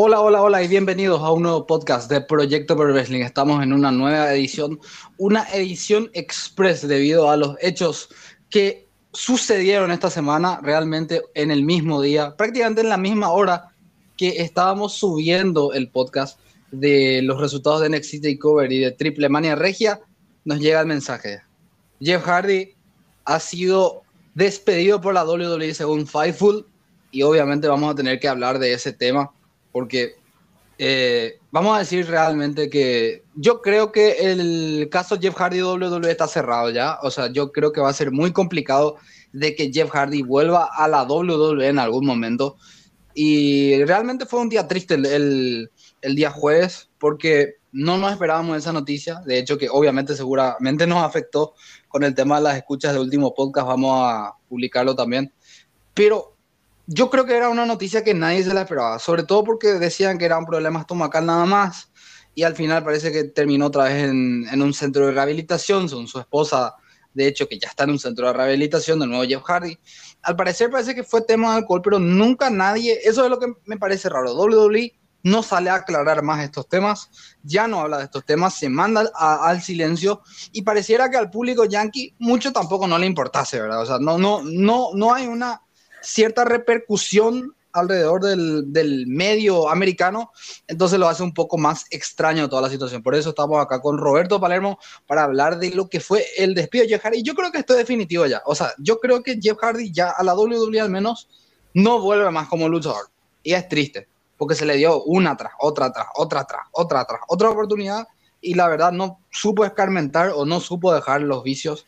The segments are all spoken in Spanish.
Hola, hola, hola y bienvenidos a un nuevo podcast de Proyecto Pro Wrestling. Estamos en una nueva edición, una edición express debido a los hechos que sucedieron esta semana, realmente en el mismo día, prácticamente en la misma hora que estábamos subiendo el podcast de los resultados de NXT Takeover y de Triple Mania Regia, nos llega el mensaje. Jeff Hardy ha sido despedido por la WWE según Fightful y obviamente vamos a tener que hablar de ese tema porque eh, vamos a decir realmente que yo creo que el caso Jeff Hardy WWE está cerrado ya. O sea, yo creo que va a ser muy complicado de que Jeff Hardy vuelva a la WWE en algún momento. Y realmente fue un día triste el, el, día jueves porque no nos esperábamos esa noticia. De hecho, que obviamente seguramente nos afectó con el tema de las escuchas de último podcast. Vamos a publicarlo también. Pero yo creo que era una noticia que nadie se la esperaba, sobre todo porque decían que era un problema estomacal nada más y al final parece que terminó otra vez en, un centro de rehabilitación, son su esposa, de hecho, que ya está en un centro de rehabilitación, de nuevo Jeff Hardy. Al parecer parece que fue tema de alcohol, pero nunca nadie, eso es lo que me parece raro, WWE no sale a aclarar más estos temas, ya no habla de estos temas, se manda al silencio y pareciera que al público yankee mucho tampoco no le importase, ¿verdad? O sea, no, no, no, no hay una cierta repercusión alrededor del, del, medio americano, entonces lo hace un poco más extraño toda la situación. Por eso estamos acá con Roberto Palermo para hablar de lo que fue el despido de Jeff Hardy. Yo creo que esto es definitivo ya. O sea, yo creo que Jeff Hardy ya a la WWE al menos no vuelve más como luchador. Y es triste, porque se le dio una tras, otra tras, otra tras, otra tras, otra oportunidad y la verdad no supo escarmentar o no supo dejar los vicios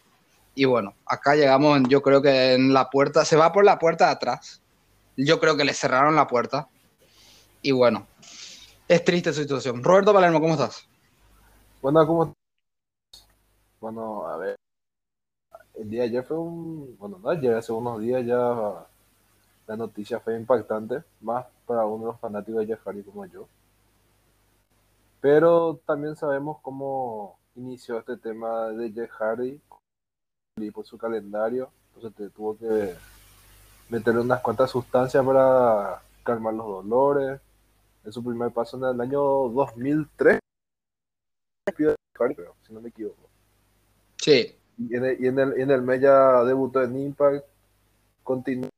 y bueno, acá llegamos, yo creo que en la puerta, se va por la puerta de atrás. Yo creo que le cerraron la puerta. Y bueno, es triste su situación. Roberto Palermo, ¿cómo estás? Bueno, ¿cómo Bueno, a ver. El día de ayer fue un. Bueno, no ayer, hace unos días ya la noticia fue impactante, más para uno de los fanáticos de Hardy como yo. Pero también sabemos cómo inició este tema de Jeff Hardy por su calendario, entonces te tuvo que meter unas cuantas sustancias para calmar los dolores. En su primer paso en el año 2003, si no me equivoco. Sí. Y en el, y en el, en el mes ya debutó en Impact, continuó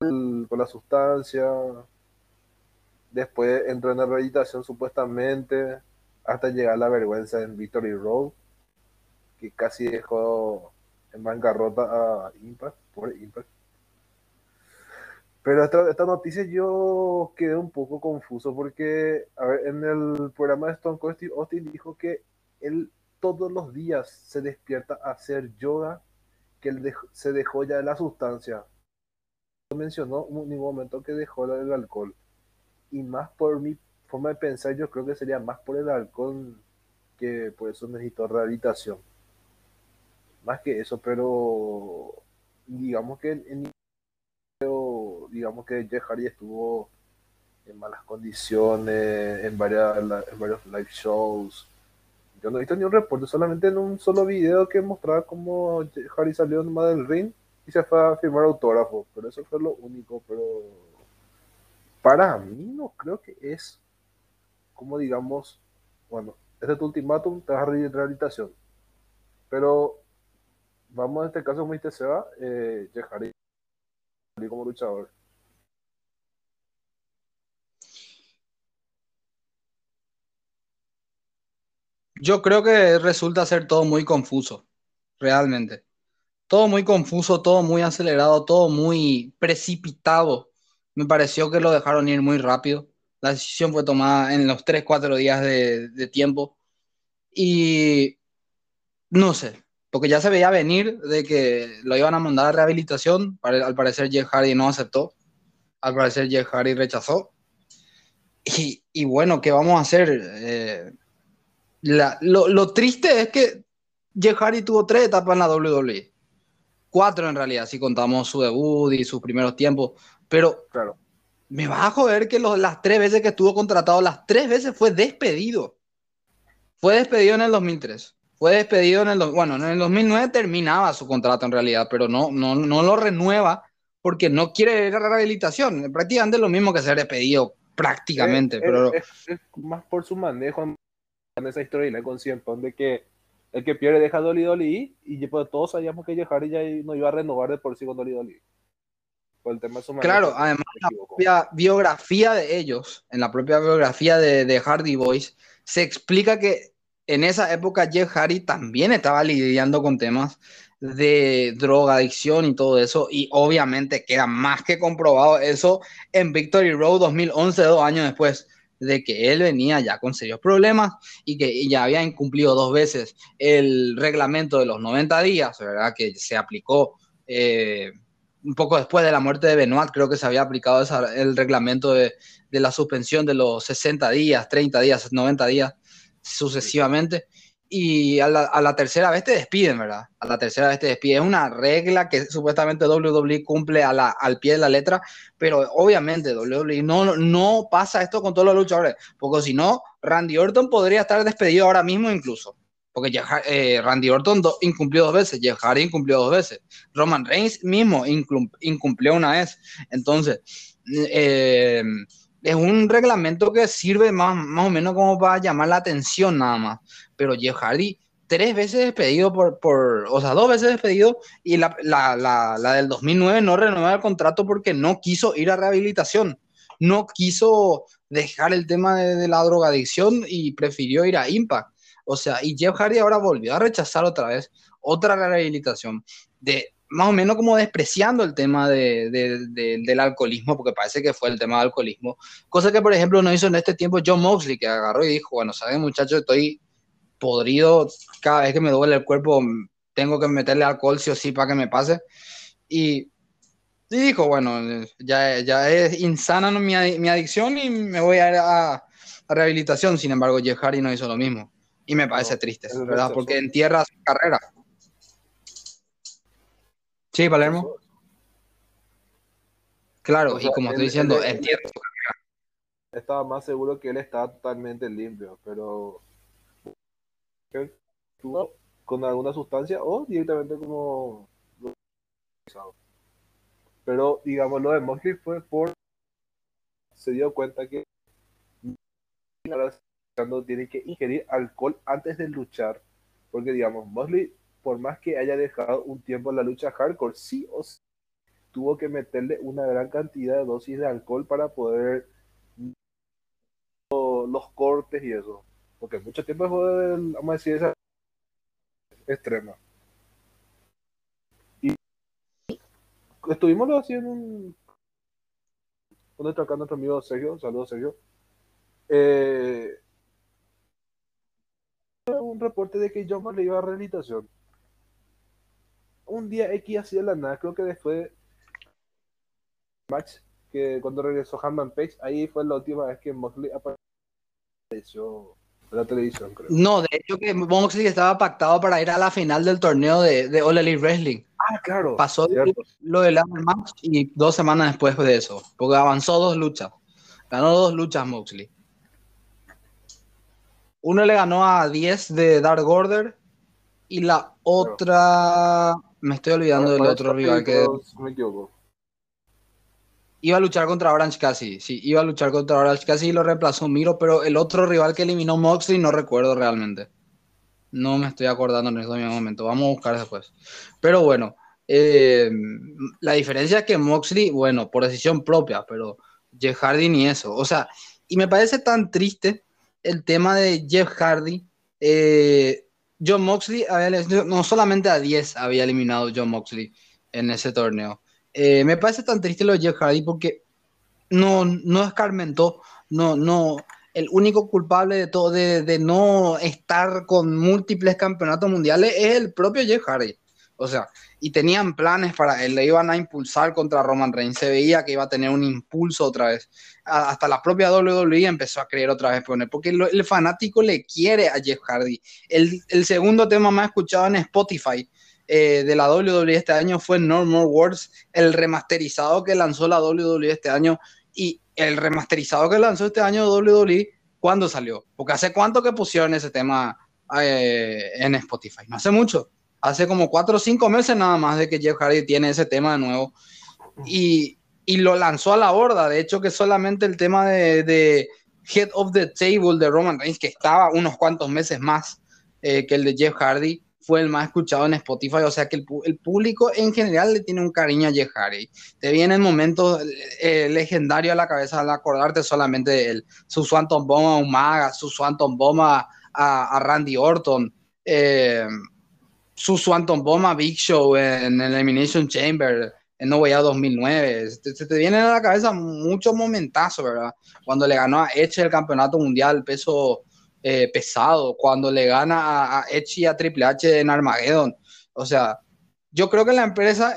con la sustancia, después entró en la rehabilitación supuestamente, hasta llegar a la vergüenza en Victory Road, que casi dejó en bancarrota a Impact, por Impact. Pero esta, esta, noticia yo quedé un poco confuso porque, a ver, en el programa de Stone Cold Steve Austin dijo que él todos los días se despierta a hacer yoga, que él se dejó ya de la sustancia. No mencionó en ningún momento que dejó el alcohol. Y más por mi forma de pensar, yo creo que sería más por el alcohol que por eso necesitó rehabilitación más que eso, pero digamos que en, digamos que Jeff Hardy estuvo en malas condiciones, en, varias, en varios live shows. Yo no he visto ni un reporte, solamente en un solo video que mostraba cómo Hardy salió nomás del ring y se fue a firmar autógrafo, pero eso fue lo único, pero para mí no creo que es como digamos, bueno, este es tu ultimátum, te vas a rehabilitación. Pero vamos en este caso como se va, eh, como luchador. Yo creo que resulta ser todo muy confuso, realmente. Todo muy confuso, todo muy acelerado, todo muy precipitado. Me pareció que lo dejaron ir muy rápido. La decisión fue tomada en los 3, 4 días de, de tiempo. Y no sé, porque ya se veía venir de que lo iban a mandar a rehabilitación. Al parecer Jeff Hardy no aceptó. Al parecer Jeff Hardy rechazó. Y, y bueno, ¿qué vamos a hacer? Eh, lo, lo, triste es que Jeff Hardy tuvo tres etapas en la WWE. Cuatro en realidad, si contamos su debut y sus primeros tiempos. Pero claro. me va a joder que los, las tres veces que estuvo contratado, las tres veces fue despedido. Fue despedido en el 2003 fue despedido en el, bueno, en el 2009 terminaba su contrato en realidad, pero no, no, no lo renueva porque no quiere ir a la rehabilitación. Prácticamente lo mismo que ser despedido prácticamente. Es, pero... es, es más por su manejo en esa historia con Cien de que el que pierde deja Dolly Dolly y pues, todos sabíamos que Hardy ya no iba a renovar de por sí con Dolly Dolly. Por el tema de su claro, además la propia biografía de ellos, en la propia biografía de, de Hardy Boys, se explica que en esa época Jeff Hardy también estaba lidiando con temas de drogadicción y todo eso, y obviamente queda más que comprobado eso en Victory Road 2011, dos años después de que él venía ya con serios problemas y que ya había incumplido dos veces el reglamento de los 90 días, ¿verdad? Que se aplicó eh, un poco después de la muerte de Benoit, creo que se había aplicado el reglamento de, la suspensión de los 60 días, 30 días, 90 días sucesivamente y a la, tercera vez te despiden, ¿verdad? A la tercera vez te despiden. Es una regla que supuestamente WWE cumple a la, al pie de la letra, pero obviamente WWE no, no pasa esto con todos los luchadores, porque si no, Randy Orton podría estar despedido ahora mismo incluso. Porque eh, Randy Orton incumplió dos veces, Jeff Hardy incumplió dos veces, Roman Reigns mismo incumplió una vez. Entonces, eh, es un reglamento que sirve más, más o menos como para llamar la atención nada más. Pero Jeff Hardy, tres veces despedido por, por o sea, dos veces despedido y la, la, la, la del 2009 no renovó el contrato porque no quiso ir a rehabilitación, no quiso dejar el tema de, de la drogadicción y prefirió ir a Impact. O sea, y Jeff Hardy ahora volvió a rechazar otra vez otra rehabilitación de más o menos como despreciando el tema de, del alcoholismo, porque parece que fue el tema del alcoholismo, cosa que por ejemplo no hizo en este tiempo John Moxley, que agarró y dijo, bueno, saben muchachos, estoy podrido, cada vez que me duele el cuerpo tengo que meterle alcohol sí o sí para que me pase, y, dijo, bueno, ya, ya es insana mi, mi, adicción y me voy a ir a, rehabilitación, sin embargo Jeff Hardy no hizo lo mismo, y me parece triste, ¿verdad? Porque entierra su carrera. Sí, Palermo. Claro, y como estoy diciendo, entiendo. Estaba más seguro que él estaba totalmente limpio, pero estuvo con alguna sustancia o directamente como pero digamos lo de Mosley fue por se dio cuenta que tiene que ingerir alcohol antes de luchar porque digamos Mosley por más que haya dejado un tiempo en la lucha hardcore, sí o sí tuvo que meterle una gran cantidad de dosis de alcohol para poder los cortes y eso. Porque mucho tiempo fue, vamos a decir, esa extrema. Y estuvimos haciendo un. ¿Dónde está acá nuestro amigo Sergio? Saludos, Sergio. Eh, un reporte de que John le iba a rehabilitación un día X así de la nada, creo que después match, que cuando regresó Hanman Page, ahí fue la última vez que Moxley apareció en la televisión, creo. No, de hecho que Moxley estaba pactado para ir a la final del torneo de, de All Elite Wrestling. Ah, claro. Pasó lo del match y dos semanas después de eso, porque avanzó dos luchas. Ganó dos luchas Moxley. Uno le ganó a 10 de Dark Order y la otra me estoy olvidando del otro rival que. Iba a luchar contra Orange Cassidy, sí, iba a luchar contra Orange Cassidy y lo reemplazó Miro, pero el otro rival que eliminó Moxley no recuerdo realmente. No me estoy acordando en este momento, vamos a buscar después. Pero bueno, eh, la diferencia es que Moxley, bueno, por decisión propia, pero Jeff Hardy ni eso. O sea, y me parece tan triste el tema de Jeff Hardy. Eh, John Moxley no solamente a 10 había eliminado John Moxley en ese torneo. Eh, me parece tan triste lo de Jeff Hardy porque no, no escarmentó, no, no, el único culpable de todo, de, de, no estar con múltiples campeonatos mundiales es el propio Jeff Hardy. O sea, y tenían planes para él, le iban a impulsar contra Roman Reigns, se veía que iba a tener un impulso otra vez. Hasta la propia WWE empezó a creer otra vez porque el fanático le quiere a Jeff Hardy. El, el segundo tema más escuchado en Spotify eh, de la WWE este año fue No More Words, el remasterizado que lanzó la WWE este año y el remasterizado que lanzó este año WWE, ¿cuándo salió? Porque hace cuánto que pusieron ese tema eh, en Spotify, no hace mucho hace como cuatro o cinco meses nada más de que Jeff Hardy tiene ese tema de nuevo. Y y lo lanzó a la borda. De hecho, que solamente el tema de, Head of the Table de Roman Reigns, que estaba unos cuantos meses más eh, que el de Jeff Hardy, fue el más escuchado en Spotify. O sea que el, público en general le tiene un cariño a Jeff Hardy. Te vienen momentos eh, legendarios a la cabeza al acordarte solamente de él. Su Swanton Bomb a Umaga, su Swanton Bomb a, Randy Orton. Eh, su Swanton Bomb a Big Show en, el Elimination Chamber en No Way 2009. Se te, vienen a la cabeza muchos momentazos, ¿verdad? Cuando le ganó a Edge el campeonato mundial peso eh, pesado, cuando le gana a, Edge y a Triple H en Armageddon. O sea, yo creo que la empresa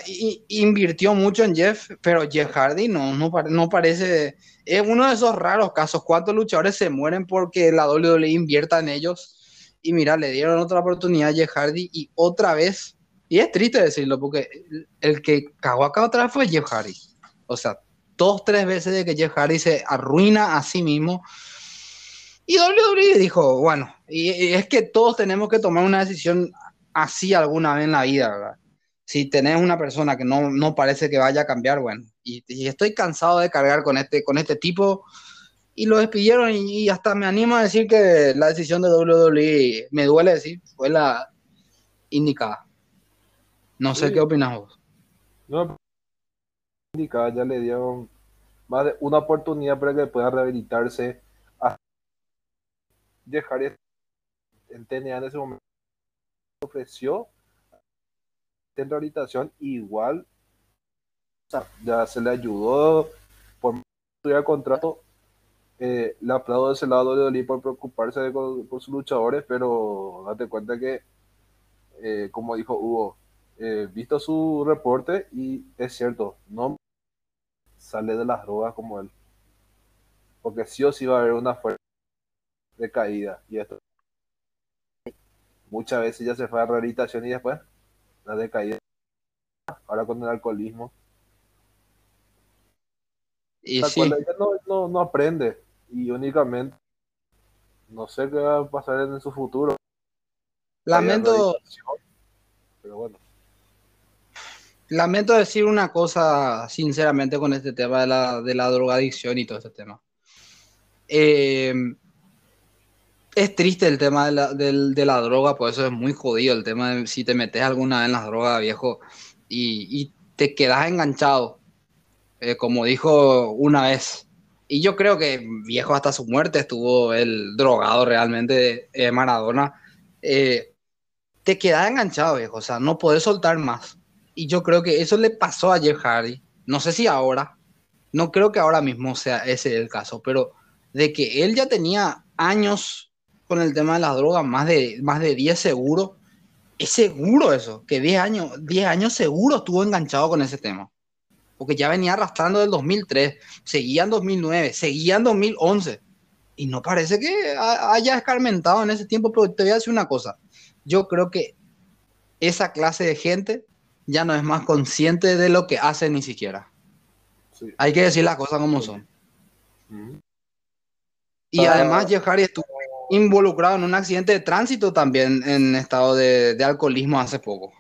invirtió mucho en Jeff, pero Jeff Hardy no, no, no, parece. Es uno de esos raros casos. ¿Cuántos luchadores se mueren porque la WWE invierta en ellos? Y mira, le dieron otra oportunidad a Jeff Hardy y otra vez y es triste decirlo, porque el que cagó acá otra vez fue Jeff Hardy. O sea, dos, tres veces de que Jeff Hardy se arruina a sí mismo. Y WWE dijo, bueno, y, es que todos tenemos que tomar una decisión así alguna vez en la vida, ¿verdad? Si tenés una persona que no, no parece que vaya a cambiar, bueno, y, estoy cansado de cargar con este, con este tipo, y lo despidieron, y, y, hasta me animo a decir que la decisión de WWE, me duele decir, fue la indicada. No sé qué opinas vos. No, ya le dieron más de una oportunidad para que pueda rehabilitarse. A dejar en TNA en ese momento ofreció en rehabilitación igual ya se le ayudó por el contrato eh, le aplaudo de ese lado de Dolly por preocuparse de, por sus luchadores pero date cuenta que eh, como dijo Hugo eh, visto su reporte y es cierto, no sale de las drogas como él. Porque sí o sí va a haber una fuerte caída Y esto muchas veces ya se fue a rehabilitación y después la decaída. Ahora con el alcoholismo. Y no, no, aprende y únicamente no sé qué va a pasar en su futuro. Lamento. Pero bueno. Lamento decir una cosa sinceramente con este tema de la, de la drogadicción y todo este tema. Eh, es triste el tema de la, de, la, droga, por eso es muy jodido el tema de si te metes alguna vez en las drogas, viejo, y, te quedas enganchado, eh, como dijo una vez. Y yo creo que viejo hasta su muerte estuvo el drogado realmente de Maradona. Eh, te quedas enganchado, viejo, o sea, no podés soltar más. Y yo creo que eso le pasó a Jeff Hardy. No sé si ahora, no creo que ahora mismo sea ese el caso, pero de que él ya tenía años con el tema de las drogas, más de, más de 10 seguro, es seguro eso, que 10 años, 10 años seguro estuvo enganchado con ese tema. Porque ya venía arrastrando del 2003, seguía en 2009, seguía en 2011. Y no parece que haya escarmentado en ese tiempo, pero te voy a decir una cosa. Yo creo que esa clase de gente ya no es más consciente de lo que hace ni siquiera. Hay que decir las cosas como son. Y además Jeff Hardy estuvo involucrado en un accidente de tránsito también en estado de, alcoholismo hace poco.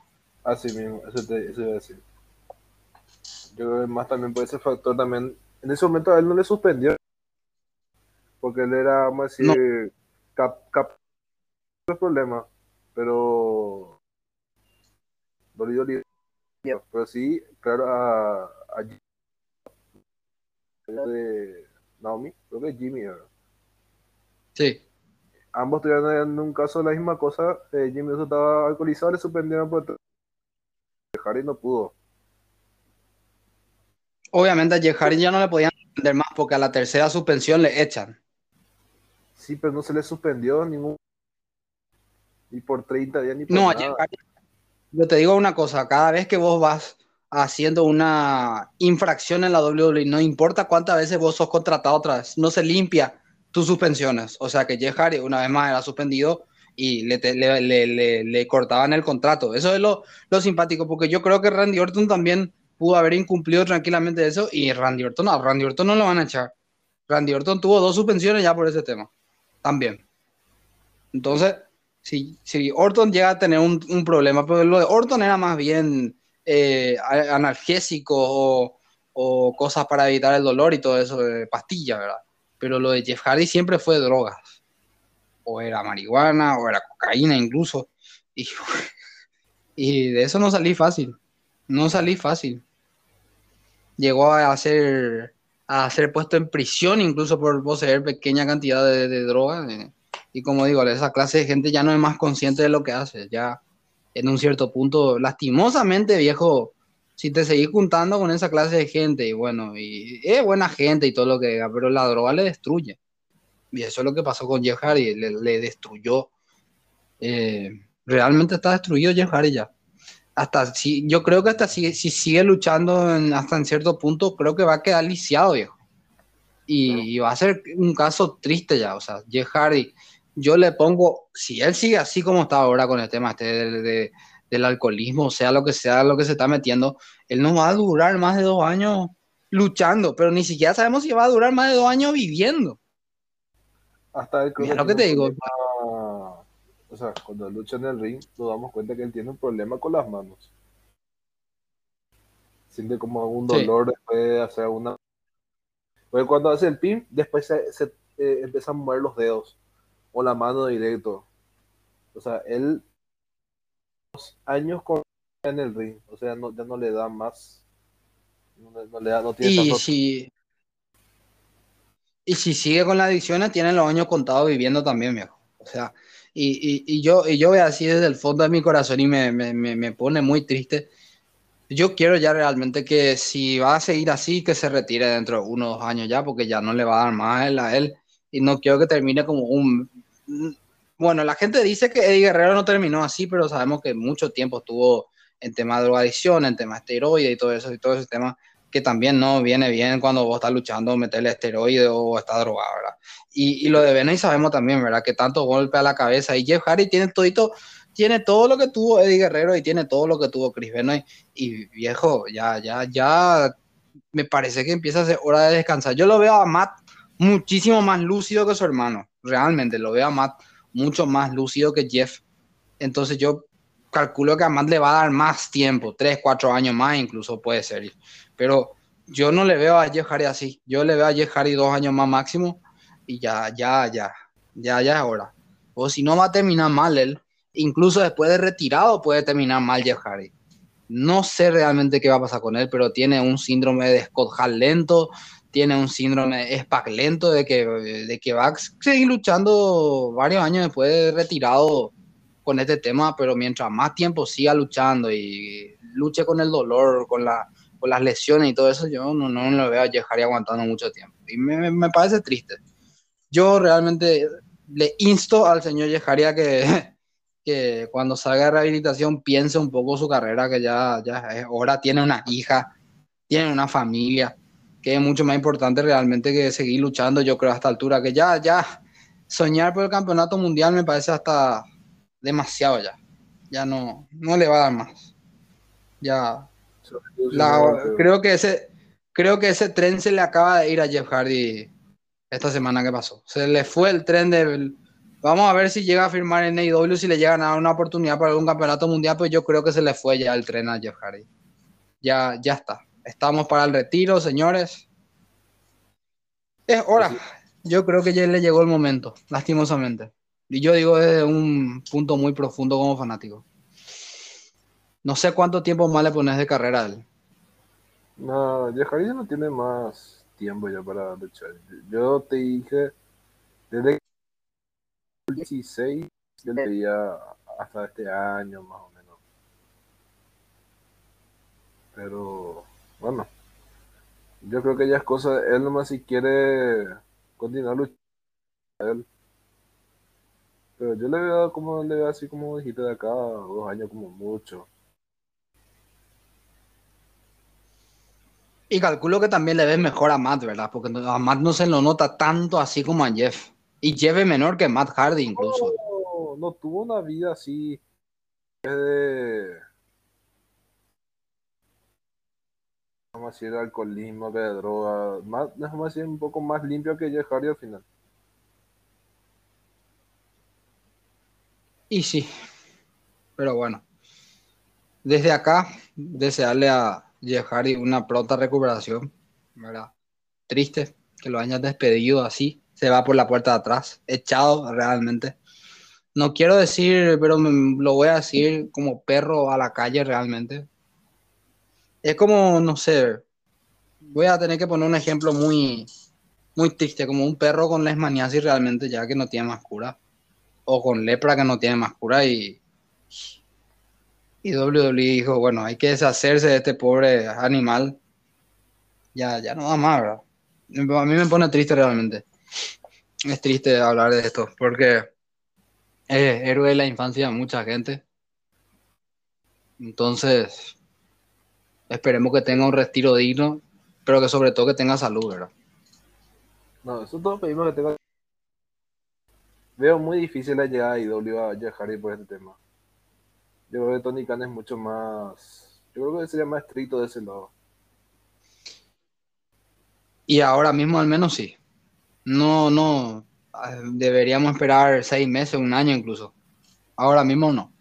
Así mismo, eso te iba a decir. Yo creo que más también por ese factor también. En ese momento a él no le suspendió. Porque él era, vamos a decir, cap, cap problema. Pero pero sí, claro, a, a de Naomi, creo que es Jimmy, Sí. Ambos tuvieron en un caso la misma cosa. Eh, Jimmy estaba alcoholizado, le suspendieron por Harry no pudo. Obviamente a Jehari ya no le podían suspender más porque a la tercera suspensión le echan. Sí, pero no se le suspendió ningún. Ni por 30 días ni por no, nada. A yo te digo una cosa, cada vez que vos vas haciendo una infracción en la WWE, no importa cuántas veces vos sos contratado otra vez, no se limpia tus suspensiones. O sea que Jeff Hardy una vez más era suspendido y le, le, le, cortaban el contrato. Eso es lo, lo, simpático, porque yo creo que Randy Orton también pudo haber incumplido tranquilamente eso y Randy Orton no, Randy Orton no lo van a echar. Randy Orton tuvo dos suspensiones ya por ese tema, también. Entonces, si, si Orton llega a tener un, un, problema, pero lo de Orton era más bien eh, analgésico o, o cosas para evitar el dolor y todo eso de pastilla, ¿verdad? Pero lo de Jeff Hardy siempre fue drogas. O era marihuana, o era cocaína incluso. Y, y de eso no salí fácil. No salí fácil. Llegó a ser, a ser puesto en prisión incluso por poseer pequeña cantidad de, droga. Eh. Y como digo, esa clase de gente ya no es más consciente de lo que hace. Ya en un cierto punto, lastimosamente, viejo, si te seguís juntando con esa clase de gente, y bueno, y es buena gente y todo lo que diga, pero la droga le destruye. Y eso es lo que pasó con Jeff Hardy, le, destruyó. Eh, realmente está destruido Jeff Hardy ya. Hasta si, yo creo que hasta si, si sigue luchando hasta en cierto punto, creo que va a quedar lisiado, viejo. Y, va a ser un caso triste ya. O sea, Jeff Hardy, yo le pongo, si él sigue así como está ahora con el tema este de del alcoholismo, sea lo que sea lo que se está metiendo, él no va a durar más de dos años luchando, pero ni siquiera sabemos si va a durar más de dos años viviendo. Hasta el lo que te digo. O sea, cuando lucha en el ring, nos damos cuenta que él tiene un problema con las manos. Siente como algún dolor después de hacer una. Porque cuando hace el pin, después se, eh, empieza a mover los dedos o la mano directo. O sea, él años con en el ring, o sea, no, ya no le da más, no, le da, no tiene y si y si sigue con la adicciones, tiene los años contados viviendo también, viejo. O sea, y, y, yo, y yo veo así desde el fondo de mi corazón y me, me, me, pone muy triste. Yo quiero ya realmente que si va a seguir así, que se retire dentro de unos años ya, porque ya no le va a dar más a él, a él. Y no quiero que termine como un bueno, la gente dice que Eddie Guerrero no terminó así, pero sabemos que mucho tiempo estuvo en tema de drogadicción, en tema de esteroide y todo eso, y todo ese tema que también no viene bien cuando vos estás luchando meterle esteroide o está drogado, ¿verdad? Y, lo de Benay sabemos también, ¿verdad? Que tanto golpe a la cabeza. Y Jeff Hardy tiene todito, tiene todo lo que tuvo Eddie Guerrero y tiene todo lo que tuvo Chris Benoit. Y viejo, ya, ya, ya me parece que empieza a ser hora de descansar. Yo lo veo a Matt muchísimo más lúcido que su hermano. Realmente, lo veo a Matt mucho más lúcido que Jeff. Entonces yo calculo que a Matt le va a dar más tiempo, tres, cuatro años más incluso puede ser. Pero yo no le veo a Jeff Hardy así. Yo le veo a Jeff Hardy dos años más máximo y ya, ya, ya, ya, ya es hora. O si no va a terminar mal él, incluso después de retirado puede terminar mal Jeff Hardy. No sé realmente qué va a pasar con él, pero tiene un síndrome de Scott Hall lento, tiene un síndrome lento de que, de que va a seguir luchando varios años después de retirado con este tema, pero mientras más tiempo siga luchando y luche con el dolor, con, la, con las lesiones y todo eso, yo no, lo veo a Jeff aguantando mucho tiempo. Y me, parece triste. Yo realmente le insto al señor Yejaria que, que cuando salga de rehabilitación piense un poco su carrera, que ya, ya es tiene una hija, tiene una familia que es mucho más importante realmente que seguir luchando, yo creo, a esta altura, que ya, ya, soñar por el campeonato mundial me parece hasta demasiado ya. Ya no, no le va a dar más. Ya. creo que ese, creo que ese tren se le acaba de ir a Jeff Hardy esta semana que pasó. Se le fue el tren de vamos a ver si llega a firmar en AEW, si le llegan a dar una oportunidad para algún campeonato mundial, pues yo creo que se le fue ya el tren a Jeff Hardy. Ya, ya está. Estamos para el retiro, señores. Es hora. Yo creo que ya le llegó el momento, lastimosamente. Y yo digo desde un punto muy profundo como fanático. No sé cuánto tiempo más le pones de carrera a él. No, ya no tiene más tiempo ya para luchar. Yo te dije, desde el 16, yo le hasta este año más o menos. Pero bueno, yo creo que ya es cosa, él nomás si quiere continuar luchando. Pero yo le veo como le veo así como dijiste de acá, dos años como mucho. Y calculo que también le ves mejor a Matt, ¿verdad? Porque a Matt no se lo nota tanto así como a Jeff. Y Jeff es menor que Matt Hardy incluso. No, no tuvo una vida así de Vamos a decir alcoholismo que de droga. Más, déjame decir un poco más limpio que Jeff Hardy al final. Y sí, pero bueno. Desde acá, desearle a Jeff Hardy una pronta recuperación, ¿verdad? Triste que lo hayan despedido así, se va por la puerta de atrás, echado realmente. No quiero decir, pero lo voy a decir como perro a la calle realmente. Es como, no sé, voy a tener que poner un ejemplo muy, muy triste, como un perro con lesmaniasis realmente ya que no tiene más cura. O con lepra que no tiene más cura y... Y WWE dijo, bueno, hay que deshacerse de este pobre animal. Ya, ya no da más, ¿verdad? A mí me pone triste realmente. Es triste hablar de esto, porque es héroe de la infancia de mucha gente. Entonces, esperemos que tenga un retiro digno, pero que sobre todo que tenga salud, ¿verdad? No, eso todos pedimos que tenga. Veo muy difícil la llegada de IW a Jeff Hardy por este tema. Yo creo que Tony Khan es mucho más. Yo creo que sería más estricto de ese lado. Y ahora mismo al menos sí. No, no. Ah, deberíamos esperar seis meses, un año incluso. Ahora mismo no.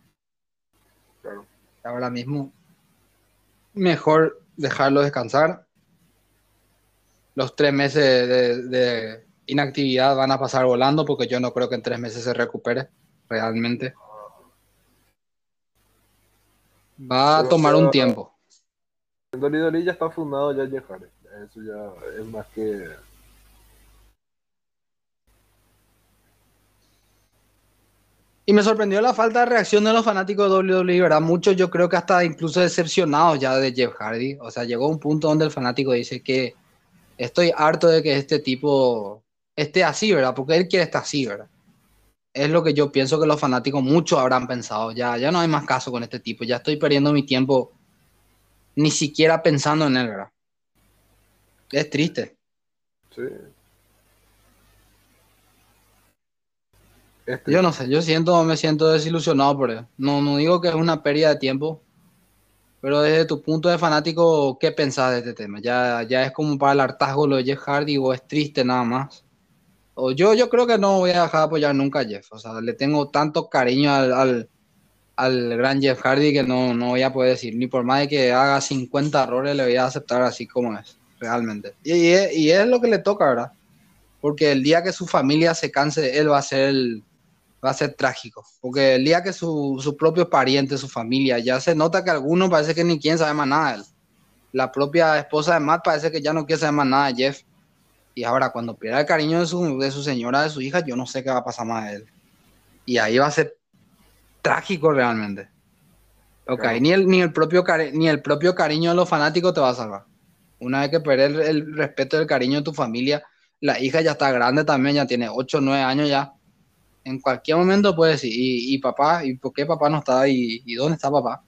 Claro. Ahora mismo mejor dejarlo descansar los tres meses de, inactividad van a pasar volando porque yo no creo que en tres meses se recupere realmente. Va a tomar un tiempo. El Dolly ya está fundado ya Jehare. Eso ya es más que... Y me sorprendió la falta de reacción de los fanáticos de WWE, ¿verdad? Muchos yo creo que hasta incluso decepcionados ya de Jeff Hardy. O sea, llegó un punto donde el fanático dice que estoy harto de que este tipo esté así, ¿verdad? Porque él quiere estar así, ¿verdad? Es lo que yo pienso que los fanáticos muchos habrán pensado. Ya, ya no hay más caso con este tipo. Ya estoy perdiendo mi tiempo ni siquiera pensando en él, ¿verdad? Es triste. Sí. Yo no sé, yo siento, me siento desilusionado por él. No, no digo que es una pérdida de tiempo, pero desde tu punto de fanático, ¿qué pensás de este tema? ¿Ya, ya es como para el hartazgo lo de Jeff Hardy o es triste nada más? O yo, yo creo que no voy a dejar de apoyar nunca a Jeff. O sea, le tengo tanto cariño al, al, gran Jeff Hardy que no, no voy a poder decir. Ni por más de que haga 50 errores, le voy a aceptar así como es, realmente. Y, y, y es lo que le toca, ¿verdad? Porque el día que su familia se canse, él va a ser el va a ser trágico, porque el día que su, su propio pariente, su familia, ya se nota que alguno parece que ni quién sabe más nada de él. La propia esposa de Matt parece que ya no quiere saber más nada de Jeff. Y ahora, cuando pierda el cariño de su, de su señora, de su hija, yo no sé qué va a pasar más de él. Y ahí va a ser trágico realmente. Ok, ni, el, ni, el propio ni el propio cariño de los fanáticos te va a salvar. Una vez que pierdes el, el respeto y el cariño de tu familia, la hija ya está grande también, ya tiene 8 o 9 años ya en cualquier momento puede decir, y, papá, ¿y por qué papá no está? ¿Y, y dónde está papá?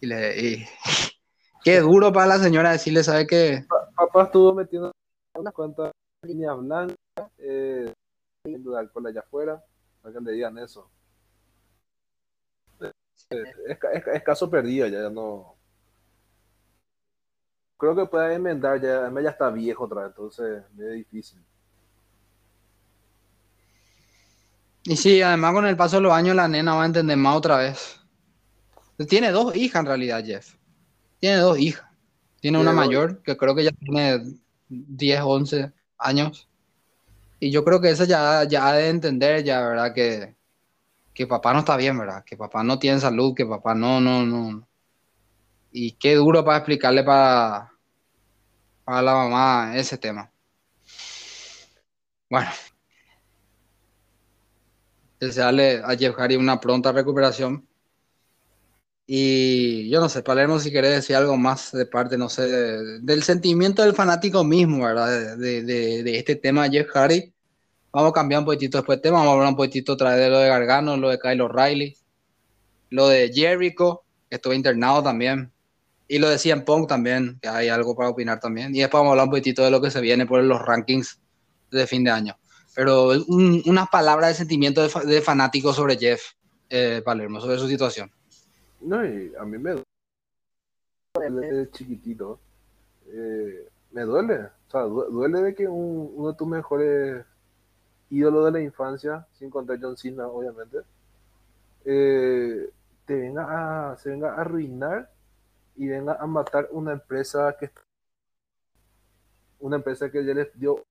Y le, qué duro para la señora decirle, ¿sabe qué? Papá estuvo metiendo unas cuantas líneas blancas, eh, de alcohol allá afuera, para que le digan eso. Es, es, caso perdido, ya, no. Creo que puede enmendar, ya, ya está viejo otra vez, entonces es difícil. Y sí, además con el paso de los años la nena va a entender más otra vez. Tiene dos hijas en realidad, Jeff. Tiene dos hijas. Tiene una mayor, que creo que ya tiene 10, 11 años. Y yo creo que esa ya, ya ha de entender, ya, ¿verdad? Que, que papá no está bien, ¿verdad? Que papá no tiene salud, que papá no, no, no. Y qué duro para explicarle para, para la mamá ese tema. Bueno, desearle a Jeff Hardy una pronta recuperación. Y yo no sé, Palermo, si querés decir algo más de parte, no sé, del sentimiento del fanático mismo, ¿verdad? De, de, de, este tema de Jeff Hardy. Vamos a cambiar un poquitito después de tema, vamos a hablar un poquitito otra vez de lo de Gargano, lo de Kyle O'Reilly, lo de Jericho, que estuvo internado también, y lo de CM Punk también, que hay algo para opinar también. Y después vamos a hablar un poquitito de lo que se viene por los rankings de fin de año pero un, unas palabras de sentimiento de, de fanático sobre Jeff eh, Palermo, sobre su situación. No, y a mí me duele chiquitito. Eh, me duele. O sea, duele de que un, uno de tus mejores ídolos de la infancia, sin contar John Cena, obviamente, eh, te venga a, se venga a arruinar y venga a matar una empresa que una empresa que ya les dio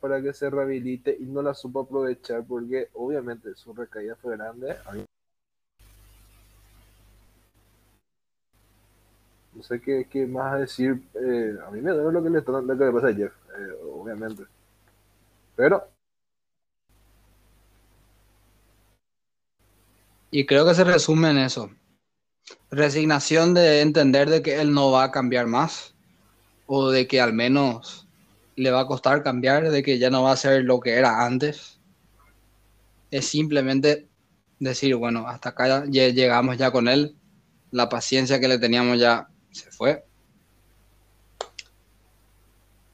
para que se rehabilite y no la supo aprovechar porque obviamente su recaída fue grande. No sé qué, más decir. Eh, a mí me duele lo que le, lo que le pasa a Jeff, eh, obviamente. Pero. Y creo que se resume en eso. Resignación de entender de que él no va a cambiar más. O de que al menos le va a costar cambiar, de que ya no va a ser lo que era antes. Es simplemente decir, bueno, hasta acá llegamos ya con él. La paciencia que le teníamos ya se fue.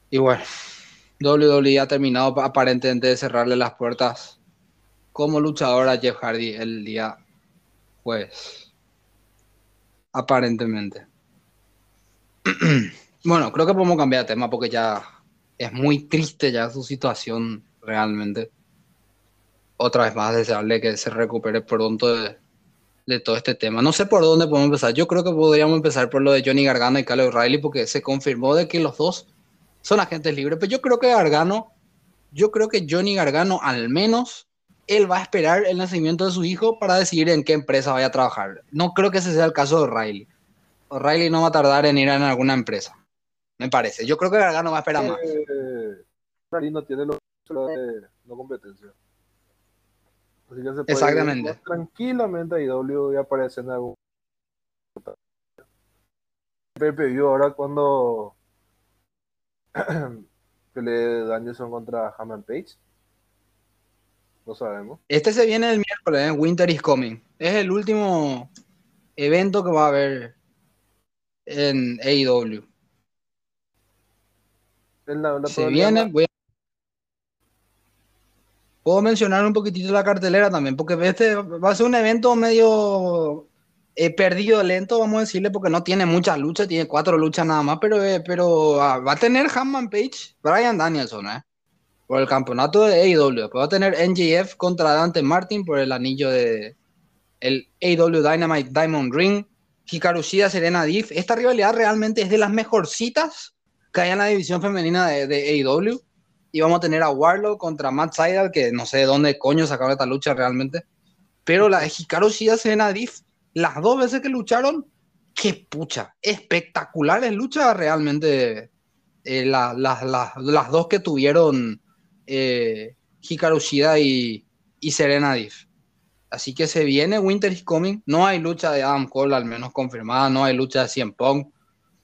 Y bueno, WWE ha terminado aparentemente de cerrarle las puertas como luchador a Jeff Hardy el día pues Aparentemente. bueno, creo que podemos cambiar de tema porque ya es muy triste ya su situación realmente. Otra vez más desearle que se recupere pronto de, de, todo este tema. No sé por dónde podemos empezar. Yo creo que podríamos empezar por lo de Johnny Gargano y Kyle O'Reilly porque se confirmó de que los dos son agentes libres. Pero yo creo que Gargano, yo creo que Johnny Gargano al menos él va a esperar el nacimiento de su hijo para decidir en qué empresa vaya a trabajar. No creo que ese sea el caso de O'Reilly. O'Reilly no va a tardar en ir en alguna empresa me parece. Yo creo que Gargano va a esperar más. Eh, no tiene lo de no competencia. Así que se puede Exactamente. tranquilamente ahí W aparece en algún Pepe vio ahora cuando que le Danielson contra Hammond Page. No sabemos. Este se viene el miércoles, ¿eh? Winter is Coming. Es el último evento que va a haber en AEW se viene, Puedo mencionar un poquitito la cartelera también, porque este va a ser un evento medio eh, perdido, lento, vamos a decirle, porque no tiene muchas luchas, tiene cuatro luchas nada más, pero, eh, pero ah, va a tener Hanman Page, Brian Danielson, ¿eh? Por el campeonato de AEW. va a tener NJF contra Dante Martin por el anillo de el AEW Dynamite Diamond Ring. Hikaru Shida, Serena Diff. Esta rivalidad realmente es de las mejorcitas cae en la división femenina de, de AEW. Y vamos a tener a Warlock contra Matt Seidel, que no sé de dónde coño sacaron esta lucha realmente. Pero la de Hikaru Shida Serena Diff, las dos veces que lucharon, qué pucha, espectaculares luchas realmente. Eh, las dos que tuvieron eh, Hikaru Shida y, y Serena Diff. Así que se viene Winter is Coming. No hay lucha de Adam Cole, al menos confirmada. No hay lucha de CM Punk.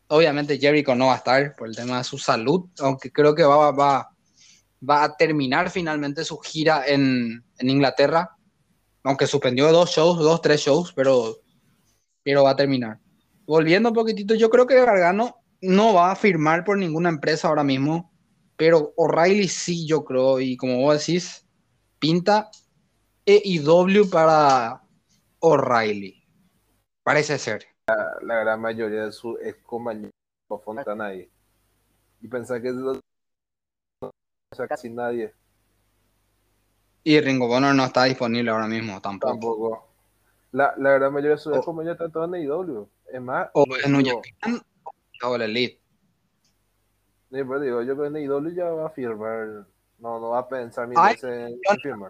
Obviamente Jericho no va a estar por el tema de su salud, aunque creo que va, va, va a terminar finalmente su gira en, en, Inglaterra, aunque suspendió dos shows, dos, tres shows, pero, pero va a terminar. Volviendo un poquitito, yo creo que Gargano no va a firmar por ninguna empresa ahora mismo, pero O'Reilly sí, yo creo, y como vos decís, pinta EIW para O'Reilly. Parece ser la, gran mayoría de sus ex compañeros están ahí. Y pensar que sea, casi nadie. Y Ringo Bonner no está disponible ahora mismo tampoco. Tampoco. La, la gran mayoría de sus ex compañeros están todos en IW. Es más, o en New o el Elite. Sí, pero digo, yo creo que en IW ya va a firmar. No, no va a pensar mil veces en firmar.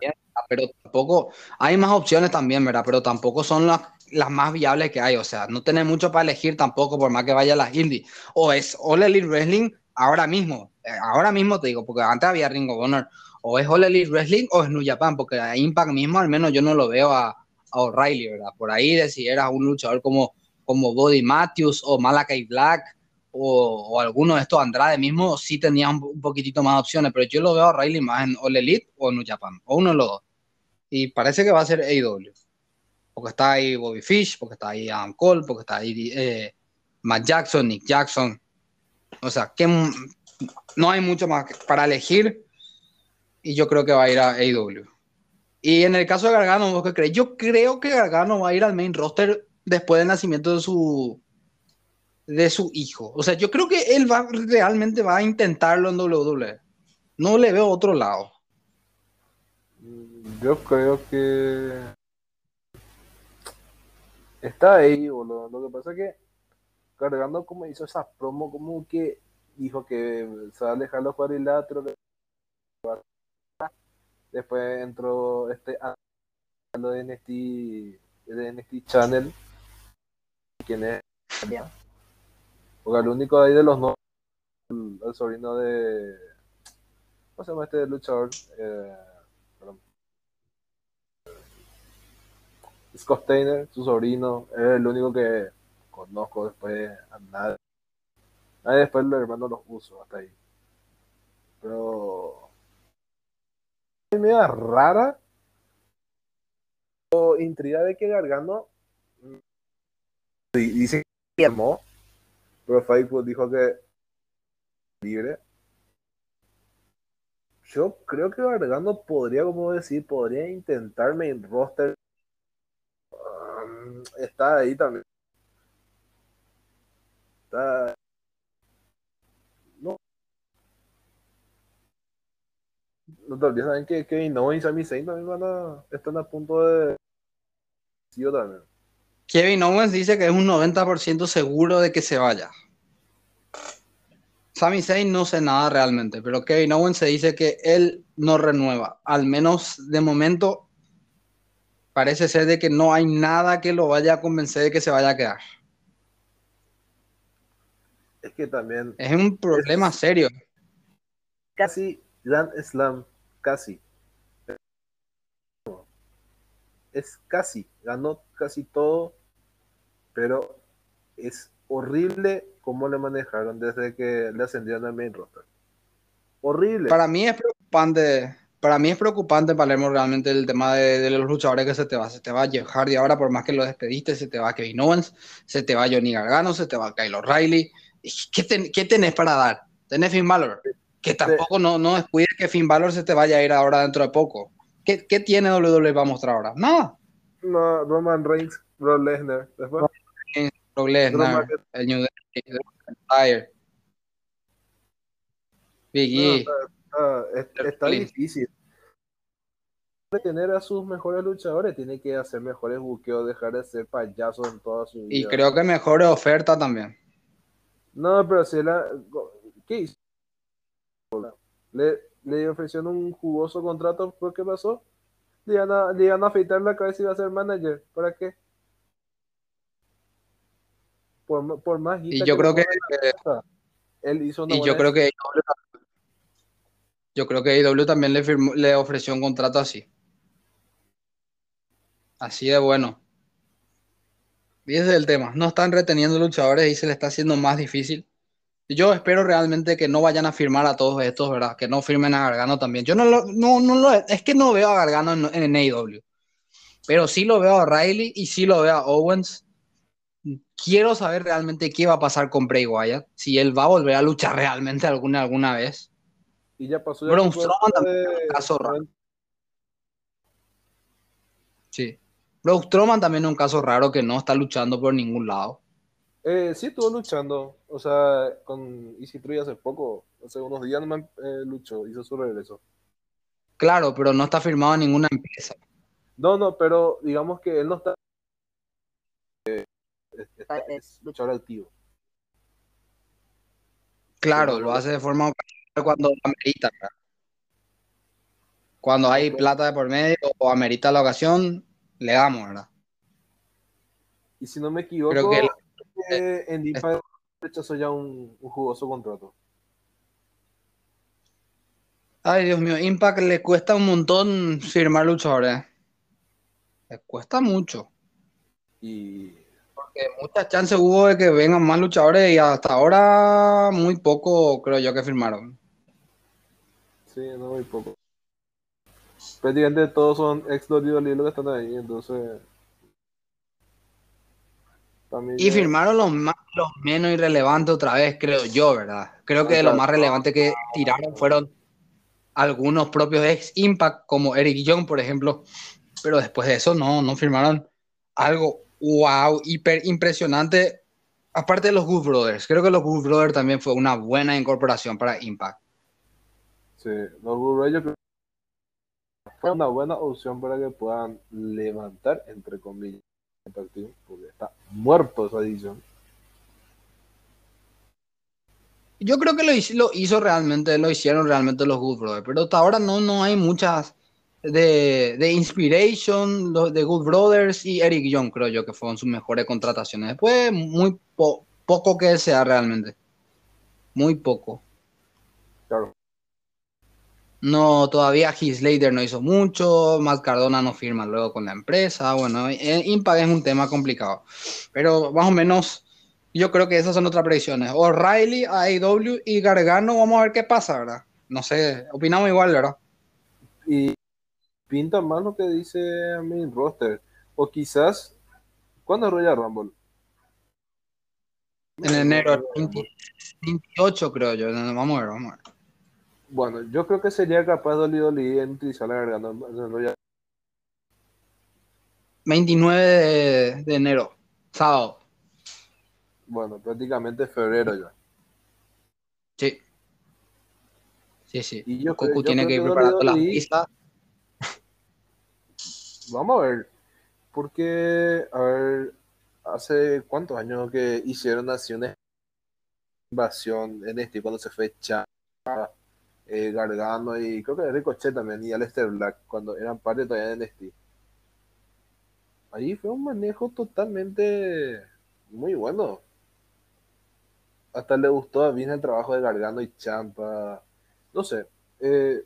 Pero tampoco, hay más opciones también, ¿verdad? Pero tampoco son las las más viables que hay. O sea, no tenés mucho para elegir tampoco, por más que vaya a las indie. O es All Elite Wrestling ahora mismo. Ahora mismo te digo, porque antes había Ring of Honor. O es All Elite Wrestling o es New Japan, porque a Impact mismo al menos yo no lo veo a, a O'Reilly, ¿verdad? Por ahí de si eras un luchador como, como Body Matthews o Malakai Black o, alguno de estos Andrade mismo, sí tenía un, poquitito más opciones, pero yo lo veo a O'Reilly más en All Elite o en New Japan, o uno de los dos. Y parece que va a ser AEW porque está ahí Bobby Fish, porque está ahí Adam Cole, porque está ahí eh, Matt Jackson, Nick Jackson. O sea, que no hay mucho más para elegir y yo creo que va a ir a AEW. Y en el caso de Gargano, ¿vos qué crees? Yo creo que Gargano va a ir al main roster después del nacimiento de su de su hijo. O sea, yo creo que él va realmente va a intentarlo en WWE. No le veo otro lado. Yo creo que está ahí, boludo. Lo que pasa es que Gargano como hizo esa promo, como que dijo que se va a alejar los cuadriláteros. Después entró este lo de NXT, de NXT Channel. ¿Quién es? Porque el único de ahí de los no el, el sobrino de. ¿Cómo se llama este luchador? Eh, perdón. Scott Steiner, su sobrino, es el único que conozco después a nadie. Nadie después los hermanos los uso hasta ahí. Pero. Es media rara. O intriga de que Gargano. Dice que llamó. Pero Facebook dijo que. Libre. Yo creo que Gargano podría, como decir, podría intentar main roster. Um, está ahí también. Está. No. No te olvides también que Kevin Owens y Sami Zayn también van a, están a punto de. Sí, yo también. Kevin Owens dice que es un 90% seguro de que se vaya. Sami Zayn no sé nada realmente, pero Kevin Owens se dice que él no renueva. Al menos de momento parece ser de que no hay nada que lo vaya a convencer de que se vaya a quedar. Es que también. Es un problema Es- serio. Casi Grand Slam. Casi. Es casi. Ganó casi todo. Pero es horrible cómo le manejaron desde que le ascendieron al main roster. Horrible. Para mí es preocupante. Para mí es preocupante, Palermo, realmente el tema de, los luchadores que se te va. Se te va Jeff Hardy ahora, por más que lo despediste, se te va Kevin Owens, se te va Johnny Gargano, se te va Kyle O'Reilly. ¿Y ¿Qué, qué tenés para dar? Tenés Finn Balor. Que tampoco no, no descuides que Finn Balor se te vaya a ir ahora dentro de poco. ¿Qué, qué tiene WWE para mostrar ahora? Nada. No, Roman Reigns, Brock Lesnar. Después, Brock Lesnar, el New Day, Big no, E. está, está- es- está difícil. Tener a sus mejores luchadores, tiene que hacer mejores buqueos, dejar de ser payaso en toda su vida. Y creo que mejor oferta también. No, pero si la. ¿Qué hizo? Le, le ofrecieron un jugoso contrato, ¿por qué pasó? Le iban, a, le iban a afeitar la cabeza y iba a ser manager. ¿Para qué? Por, por más Y yo creo que, él hizo una y yo creo que yo creo que AEW también le firmó, le ofreció un contrato así. Así de bueno. Y ese es el tema. No están reteniendo luchadores y se le está haciendo más difícil. Yo espero realmente que no vayan a firmar a todos estos, ¿verdad? Que no firmen a Gargano también. Yo no lo, no, no lo, es que no veo a Gargano en, en AEW. Pero sí lo veo a Riley y sí lo veo a Owens. Quiero saber realmente qué va a pasar con Bray Wyatt. Si él va a volver a luchar realmente alguna, alguna vez. Y ya pasó. ya Braun Strowman también de- es un caso raro. Sí. Braun Strowman también es un caso raro que no está luchando por ningún lado. Eh, sí, estuvo luchando. O sea, con Easy Tree hace poco, hace unos días nomás eh, luchó, hizo su regreso. Claro, pero no está firmado en ninguna empresa. No, no, pero digamos que él no está. eh, es- está- es luchador activo. Claro, lo hace de forma ocasional cuando amerita. ¿verdad? Cuando hay plata de por medio o amerita la ocasión, le damos, ¿verdad? Y si no me equivoco, Creo que eh, en Impact rechazó ya un, un jugoso contrato. Ay, Dios mío, Impact le cuesta un montón firmar luchadores. Le cuesta mucho. Y Porque muchas chances hubo de que vengan más luchadores y hasta ahora muy poco creo yo que firmaron. sí, no muy poco. Prácticamente todos son ex WWE los que están ahí, entonces. Y firmaron los, más, los menos irrelevantes otra vez, creo yo, ¿verdad? Creo que de lo más relevante que tiraron fueron algunos propios ex Impact, como Eric Young, por ejemplo. Pero después de eso, no, no firmaron algo wow, hiper impresionante. Aparte de los Good Brothers, creo que los Good Brothers también fue una buena incorporación para Impact. Sí, los yo creo que fue una buena opción para que puedan levantar, entre comillas, porque está muerto esa edición. Yo creo que lo, lo hizo realmente, lo hicieron realmente los Good Brothers, pero hasta ahora no, no hay muchas de, de Inspiration, de Good Brothers y Eric Young, creo yo que fueron sus mejores contrataciones. Después, muy poco que sea realmente. Muy poco. Claro. No, todavía Slater no hizo mucho, Matt Cardona no firma luego con la empresa. Bueno, eh, Impact es un tema complicado. Pero más o menos, yo creo que esas son otras predicciones. O'Reilly, AEW y Gargano, vamos a ver qué pasa, ¿verdad? No sé, opinamos igual, ¿verdad? Y pinta más lo que dice mi roster. O quizás, ¿cuándo es Royal Rumble? En enero 28, creo yo. Vamos a ver, vamos a ver. Bueno, yo creo que sería capaz de Oli en utilizar la garganta 29 de, enero, sábado. Bueno, prácticamente febrero ya. Sí. Sí, sí. Y yo, tiene que ir preparando las pistas. Vamos a ver. Porque, a ver, hace cuántos años que hicieron naciones invasión en este cuando se fue Chava eh, Gargano y creo que Ricochet también y Aleister Black cuando eran parte todavía de NXT. Ahí fue un manejo totalmente muy bueno. Hasta le gustó bien el trabajo de Gargano y Champa. No sé. Eh,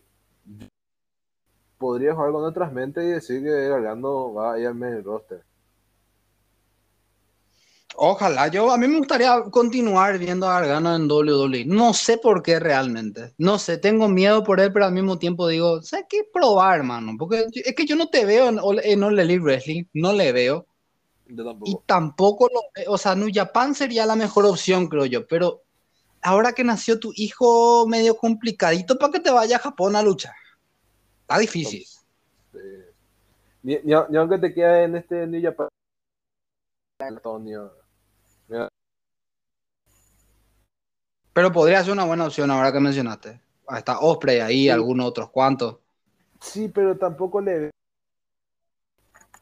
podría jugar con otras mentes y decir que Gargano va a ir al main roster. Ojalá, yo a mí me gustaría continuar viendo a Gargano en WWE. No sé por qué realmente. No sé, tengo miedo por él, pero al mismo tiempo digo, sé que probar, hermano. Porque es que yo no te veo en, en All Elite Wrestling, no le veo. Y tampoco lo, o sea, New Japan sería la mejor opción, creo yo, pero ahora que nació tu hijo medio complicadito para que te vaya a Japón a luchar. Está difícil. Ni, aunque te quede en este New Japan. Antonio pero podría ser una buena opción ahora que mencionaste. Está Osprey ahí, algunos otros cuantos. Sí, pero tampoco le.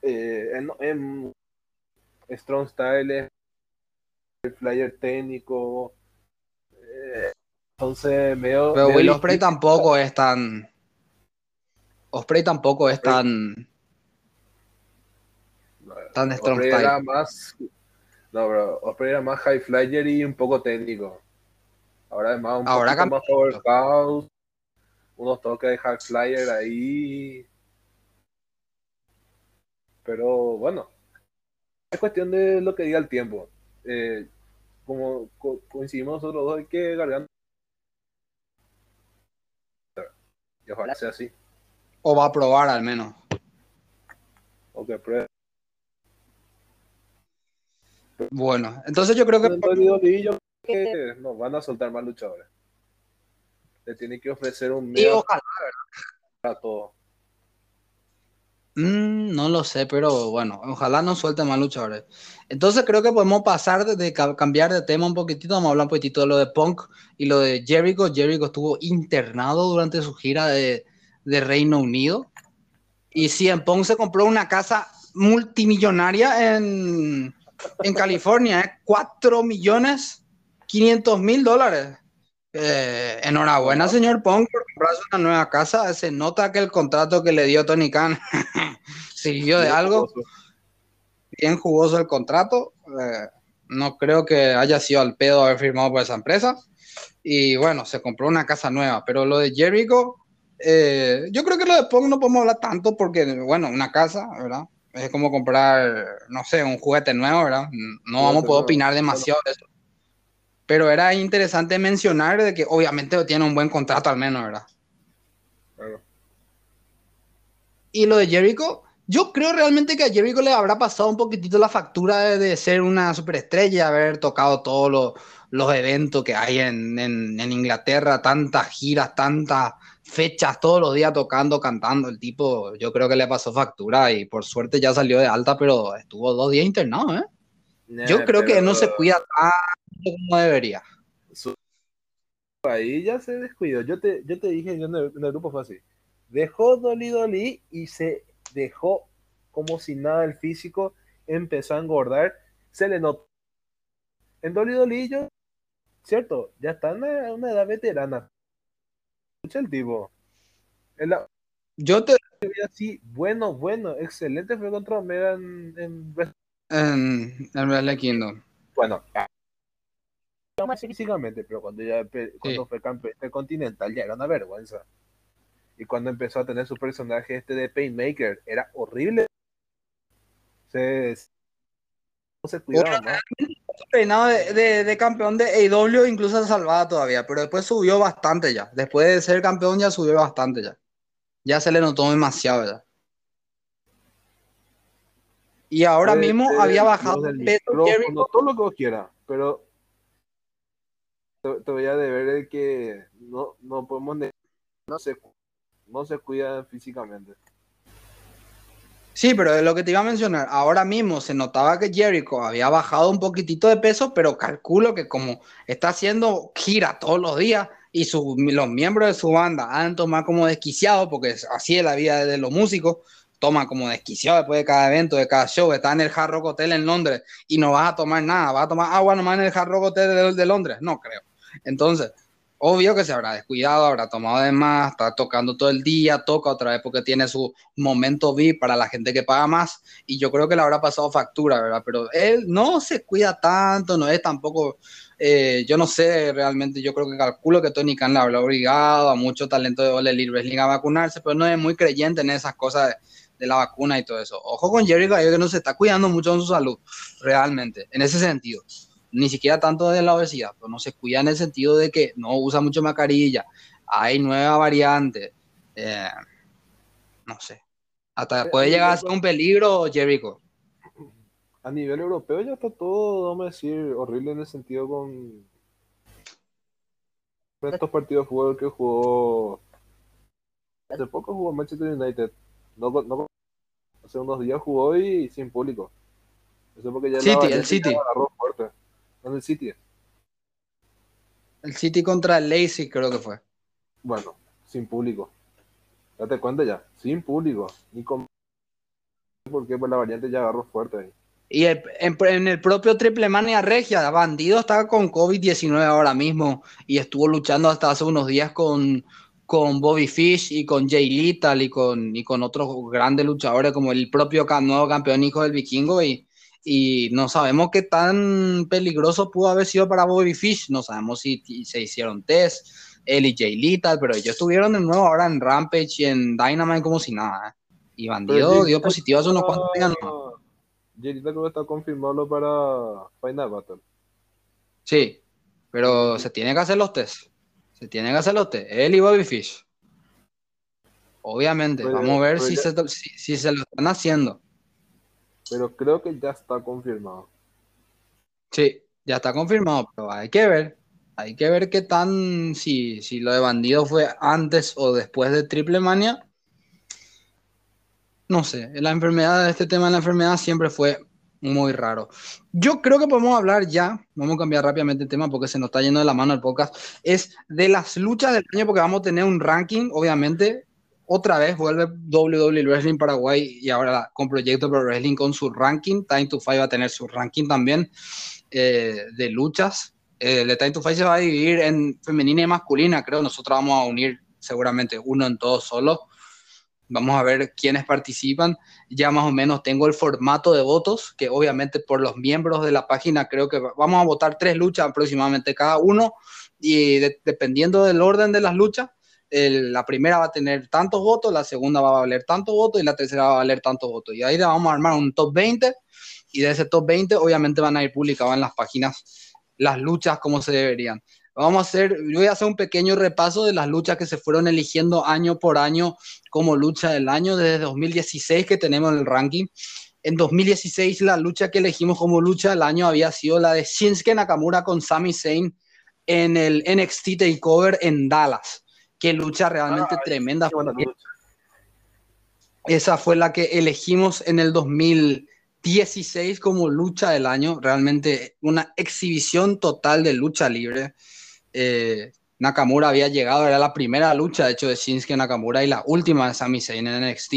Eh, en, Strong Style, el flyer técnico. Eh, entonces, medio. Pero Will Osprey tampoco es tan. Osprey tampoco es tan. Tan Strong Style. más no, bro, Osprey era más high flyer y un poco técnico. Ahora es más un Ahora poco más powerhouse, unos toques de high flyer ahí. Pero bueno, es cuestión de lo que diga el tiempo. Eh, como coincidimos nosotros dos, hay que Garganta. Y ojalá sea así. O va a probar al menos. O que pruebe. Bueno, entonces yo creo que. No, van a soltar más luchadores. Le tiene que ofrecer un medio ojalá, a todo. Mm, no lo sé, pero bueno, ojalá no suelte más luchadores. Entonces creo que podemos pasar de, cambiar de tema un poquitito. Vamos a hablar un poquitito de lo de Punk y lo de Jericho. Jericho estuvo internado durante su gira de, de Reino Unido. Y sí, en Punk se compró una casa multimillonaria en, en California, ¿eh? 4 millones 500 mil dólares. Eh, enhorabuena, señor Pong, por comprarse una nueva casa. Se nota que el contrato que le dio Tony Khan sirvió de algo. Bien jugoso el contrato. Eh, no creo que haya sido al pedo haber firmado por esa empresa. Y bueno, se compró una casa nueva. Pero lo de Jericho, eh, yo creo que lo de Pong no podemos hablar tanto porque, bueno, una casa, ¿verdad? es como comprar, no sé, un juguete nuevo, ¿verdad? No vamos a poder opinar demasiado de eso. Pero era interesante mencionar de que obviamente tiene un buen contrato al menos, ¿verdad? Y lo de Jericho, yo creo realmente que a Jericho le habrá pasado un poquitito la factura de, ser una superestrella, haber tocado todos los, los eventos que hay en, en, en Inglaterra, tantas giras, tantas fechas todos los días tocando, cantando. El tipo, yo creo que le pasó factura y por suerte ya salió de alta, pero estuvo dos días internado, ¿eh? yo creo que no se cuida como debería. Ahí ya se descuidó. Yo te, yo te dije yo en, el, grupo fue así. Dejó Dolly Dolly y se dejó como si nada el físico, empezó a engordar, se le notó. En Dolly Dolly yo cierto, ya está en una, edad veterana. Escucha el tipo. Yo te. Así, bueno, bueno, excelente fue contra Omega en. En, en, en Kingdom. Bueno, no más físicamente, pero cuando ya cuando fue campeón continental ya era una vergüenza. Y cuando empezó a tener su personaje este de Painmaker, era horrible. Se, no se cuidaba más. Peinado de, de, campeón de AEW incluso salvaba todavía, pero después subió bastante ya. Después de ser campeón ya subió bastante ya. Ya se le notó demasiado ya. Y ahora mismo había bajado el peso todo lo que vos quieras, pero te, voy a deber que no, no podemos no se, no se cuida físicamente. Sí, pero lo que te iba a mencionar, ahora mismo se notaba que Jericho había bajado un poquitito de peso, pero calculo que como está haciendo gira todos los días y los miembros de su banda han tomado como desquiciado, porque así es la vida de los músicos, toma como desquiciado después de cada evento, de cada show, está en el Hard Rock Hotel en Londres y no vas a tomar nada, vas a tomar agua nomás en el Hard Rock Hotel de Londres, no creo. Entonces, obvio que se habrá descuidado, habrá tomado de más, está tocando todo el día, toca otra vez porque tiene su momento VIP para la gente que paga más y yo creo que le habrá pasado factura, ¿verdad? Pero él no se cuida tanto, no es tampoco, eh, yo no sé realmente, yo creo que calculo que Tony Khan le habrá obligado a mucho talento de Ole Wrestling a vacunarse, pero no es muy creyente en esas cosas de, la vacuna y todo eso. Ojo con Jericho, que no se está cuidando mucho en su salud, realmente, en ese sentido ni siquiera tanto de la obesidad, pero no se cuida en el sentido de que no usa mucho mascarilla, hay nueva variante, eh, no sé, hasta puede llegar a ser un peligro, Jericho. A nivel europeo ya está todo, vamos a decir, horrible en el sentido con estos partidos de fútbol que jugó hace poco jugó Manchester United, no, hace unos días jugó y sin público. Eso porque ya City, el City. ¿Dónde el City? El City contra el Lazy creo que fue. Bueno, sin público. Date cuenta ya, sin público. Ni con... Porque pues la variante ya agarró fuerte ahí. Y en, el propio Triple Mania Regia, Bandido está con COVID-19 ahora mismo y estuvo luchando hasta hace unos días con, con Bobby Fish y con Jay Little y con, y con otros grandes luchadores como el propio nuevo campeón hijo del vikingo y y no sabemos qué tan peligroso pudo haber sido para Bobby Fish, no sabemos si, se hicieron test, él y Jay Lethal, pero ellos estuvieron de nuevo ahora en Rampage y en Dynamite como si nada. ¿eh? Y Bandido dio positivo hace unos cuantos días. ¿no? Jay Lethal no está confirmado para Final Battle. Sí, pero se tiene que hacer los test. Se tienen que hacer los test. Él y Bobby Fish. Obviamente, vamos a ver si se, si se lo están haciendo pero creo que ya está confirmado. Sí, ya está confirmado, pero hay que ver. Hay que ver qué tan, si, si lo de bandido fue antes o después de Triple Mania. No sé, la enfermedad, este tema de la enfermedad siempre fue muy raro. Yo creo que podemos hablar ya, vamos a cambiar rápidamente el tema porque se nos está yendo de la mano el podcast, es de las luchas del año porque vamos a tener un ranking, obviamente, otra vez vuelve WWE Wrestling Paraguay y ahora con Proyecto Pro Wrestling con su ranking. Time to Fight va a tener su ranking también eh, de luchas. el de Time to Fight se va a dividir en femenina y masculina, creo. Nosotros vamos a unir seguramente uno en todo solo. Vamos a ver quiénes participan. Ya más o menos tengo el formato de votos, que obviamente por los miembros de la página creo que vamos a votar tres luchas aproximadamente cada uno. Y dependiendo del orden de las luchas, la primera va a tener tantos votos, la segunda va a valer tantos votos y la tercera va a valer tantos votos. Y ahí vamos a armar un top 20 y de ese top 20 obviamente van a ir publicadas en las páginas las luchas como se deberían. Vamos a hacer, yo voy a hacer un pequeño repaso de las luchas que se fueron eligiendo año por año como lucha del año desde 2016 que tenemos el ranking. En 2016 la lucha que elegimos como lucha del año había sido la de Shinsuke Nakamura con Sami Zayn en el NXT Takeover en Dallas. Qué lucha realmente ah, tremenda. Esa fue la que elegimos en el 2016 como lucha del año. Realmente una exhibición total de lucha libre. Eh, Nakamura había llegado, era la primera lucha, de hecho, de Shinsuke Nakamura y la última de Sami Zayn en NXT.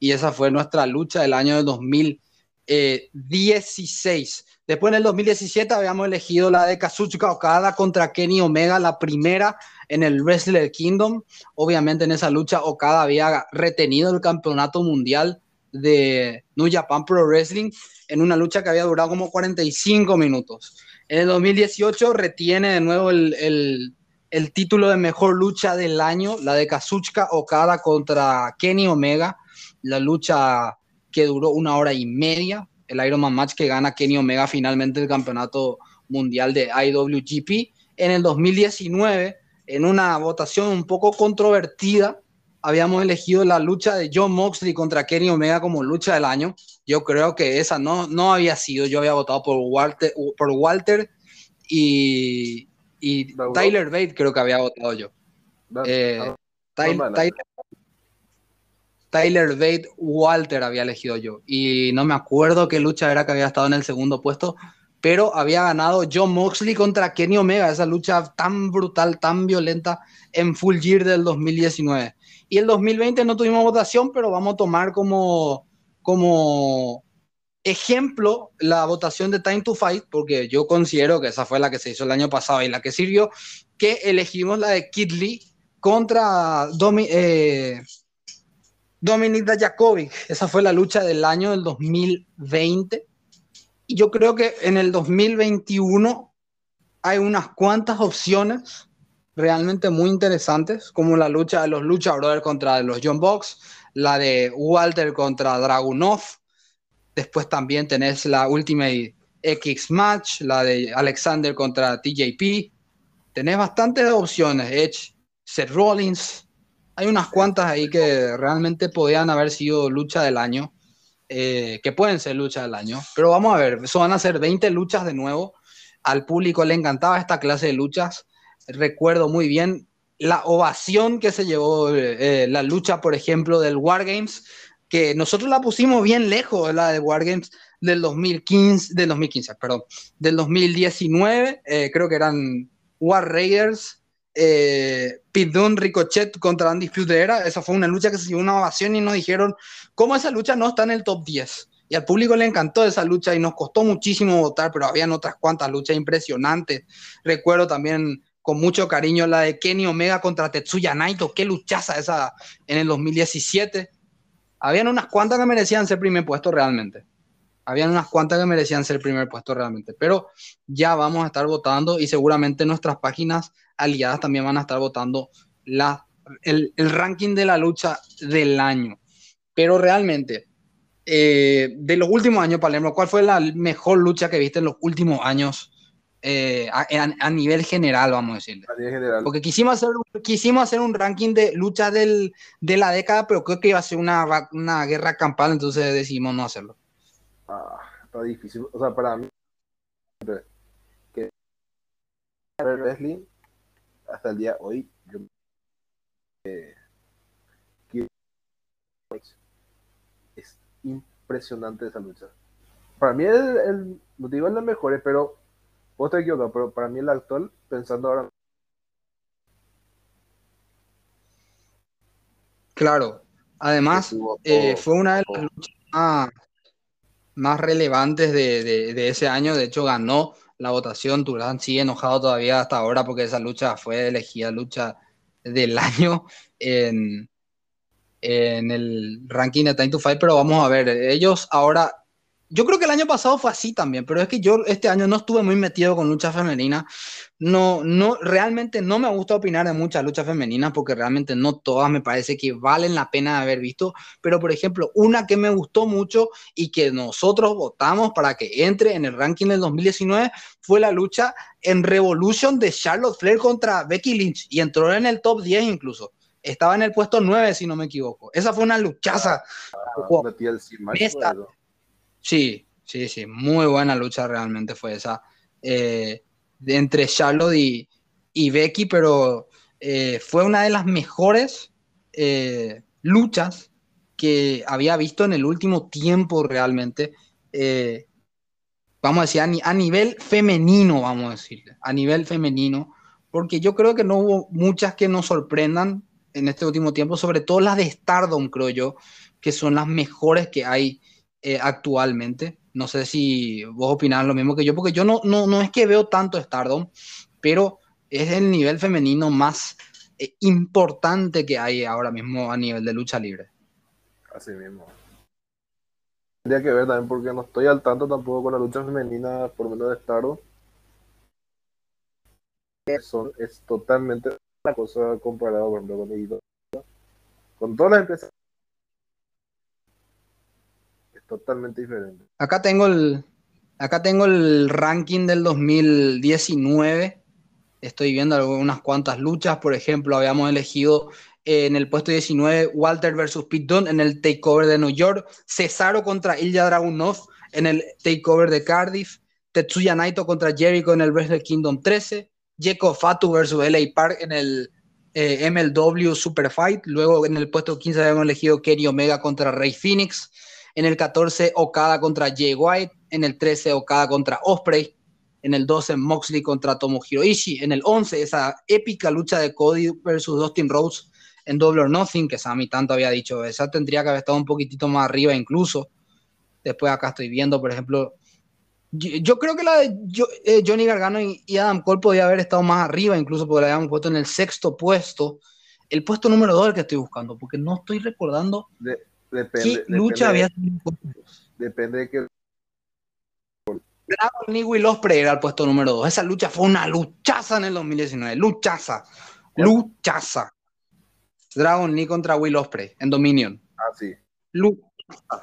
Y esa fue nuestra lucha del año de 2016 16. Eh, Después en el 2017 habíamos elegido la de Kazuchika Okada contra Kenny Omega, la primera en el Wrestler Kingdom. Obviamente en esa lucha Okada había retenido el campeonato mundial de New Japan Pro Wrestling en una lucha que había durado como 45 minutos. En el 2018 retiene de nuevo el, el título de mejor lucha del año, la de Kazuchika Okada contra Kenny Omega, la lucha que duró una hora y media, el Ironman Match que gana Kenny Omega finalmente el campeonato mundial de IWGP. En el 2019, en una votación un poco controvertida, habíamos elegido la lucha de John Moxley contra Kenny Omega como lucha del año. Yo creo que esa no, no había sido, yo había votado por Walter, por Walter y, y Tyler Bate creo que había votado yo. Eh, Tyler, Tyler Bate Walter había elegido yo. Y no me acuerdo qué lucha era que había estado en el segundo puesto, pero había ganado John Moxley contra Kenny Omega, esa lucha tan brutal, tan violenta en Full Gear del 2019. Y el 2020 no tuvimos votación, pero vamos a tomar como, como ejemplo la votación de Time to Fight, porque yo considero que esa fue la que se hizo el año pasado y la que sirvió, que elegimos la de Kid contra Domi, eh, Dominic Dajakovic. Esa fue la lucha del año del 2020. Y yo creo que en el 2021 hay unas cuantas opciones realmente muy interesantes, como la lucha de los Lucha Brothers contra los John Box, la de Walter contra Dragunov. Después también tenés la Ultimate X Match, la de Alexander contra TJP. Tenés bastantes opciones, Edge, Seth Rollins, hay unas cuantas ahí que realmente podían haber sido lucha del año, eh, que pueden ser lucha del año, pero vamos a ver, eso van a ser 20 luchas de nuevo. Al público le encantaba esta clase de luchas. Recuerdo muy bien la ovación que se llevó eh, la lucha, por ejemplo, del Wargames, que nosotros la pusimos bien lejos, la de Wargames del 2015, del 2015, perdón, del 2019, eh, creo que eran War Raiders eh, Ricochet contra Andy Era. Esa fue una lucha que se llevó una ovación y nos dijeron, ¿cómo esa lucha no está en el top 10? Y al público le encantó esa lucha y nos costó muchísimo votar, pero habían otras cuantas luchas impresionantes. Recuerdo también con mucho cariño la de Kenny Omega contra Tetsuya Naito, qué luchaza esa en el 2017. Habían unas cuantas que merecían ser primer puesto realmente. Habían unas cuantas que merecían ser primer puesto realmente, pero ya vamos a estar votando y seguramente nuestras páginas aliadas también van a estar votando la, el, ranking de la lucha del año. Pero realmente, eh, de los últimos años, Palermo, ¿cuál fue la mejor lucha que viste en los últimos años eh, a, nivel general, vamos a decirle? Porque quisimos hacer, quisimos hacer un ranking de luchas de la década, pero creo que iba a ser una, una guerra campal, entonces decidimos no hacerlo. Ah, está difícil. O sea, para mí, que wrestling hasta el día de hoy, yo, eh, es impresionante esa lucha. Para mí el, el motivo es lo mejor, pero vos te equivocas, pero para mí el actual, pensando ahora. Claro, además eh, fue una de las luchas más, más relevantes de, de, de, ese año, de hecho ganó la votación. Turán sigue enojado todavía hasta ahora porque esa lucha fue elegida lucha del año en, en el ranking de Time to Fight, pero vamos a ver, ellos ahora yo creo que el año pasado fue así también, pero es que yo este año no estuve muy metido con lucha femenina. No, no, realmente no me gusta opinar de muchas luchas femeninas porque realmente no todas me parece que valen la pena de haber visto. Pero, por ejemplo, una que me gustó mucho y que nosotros votamos para que entre en el ranking del 2019 fue la lucha en Revolution de Charlotte Flair contra Becky Lynch y entró en el top 10 incluso estaba en el puesto 9, si no me equivoco. Esa fue una luchaza. Ah, Sí, sí, sí, muy buena lucha realmente fue esa eh, entre Charlotte y, Becky, pero eh, fue una de las mejores eh, luchas que había visto en el último tiempo realmente. vamos a decir, a, nivel femenino, vamos a decir, a nivel femenino, porque yo creo que no hubo muchas que nos sorprendan en este último tiempo, sobre todo las de Stardom, creo yo, que son las mejores que hay eh, actualmente. No sé si vos opinás lo mismo que yo, porque yo no, no, no es que veo tanto Stardom, pero es el nivel femenino más eh, importante que hay ahora mismo a nivel de lucha libre. Así mismo. Tendría que ver también porque no estoy al tanto tampoco con la lucha femenina, por menos de Stardom. Eso es totalmente la cosa comparada, con Con todas las empresas totalmente diferente. Acá tengo el, acá tengo el ranking del 2019. Estoy viendo algunas cuantas luchas. Por ejemplo, habíamos elegido en el puesto 19 Walter versus Pete Dunne en el takeover de New York. Cesaro contra Ilya Dragunov en el takeover de Cardiff. Tetsuya Naito contra Jericho en el Wrestle Kingdom 13. Jeko Fatu versus LA Park en el eh, MLW Super Fight. Luego en el puesto 15 habíamos elegido Kenny Omega contra Rey Phoenix. En el 14, Okada contra Jay White. En el 13, Okada contra Osprey. En el 12, Moxley contra Tomohiro Ishii. En el 11, esa épica lucha de Cody versus Dustin Rhodes en Double or Nothing, que Sammy tanto había dicho. Esa tendría que haber estado un poquitito más arriba incluso. Después acá estoy viendo, por ejemplo, yo, creo que la de eh, Johnny Gargano y, Adam Cole podía haber estado más arriba, incluso porque la habíamos puesto en el sexto puesto. El puesto número 2 el que estoy buscando, porque no estoy recordando. Depende, ¿Qué lucha había Depende de qué. Dragon Lee Will Ospreay era el puesto número 2. Esa lucha fue una luchaza en el 2019. Luchaza. Luchaza. Dragon Lee contra Will Ospreay en Dominion. Ah, sí. Luchaza.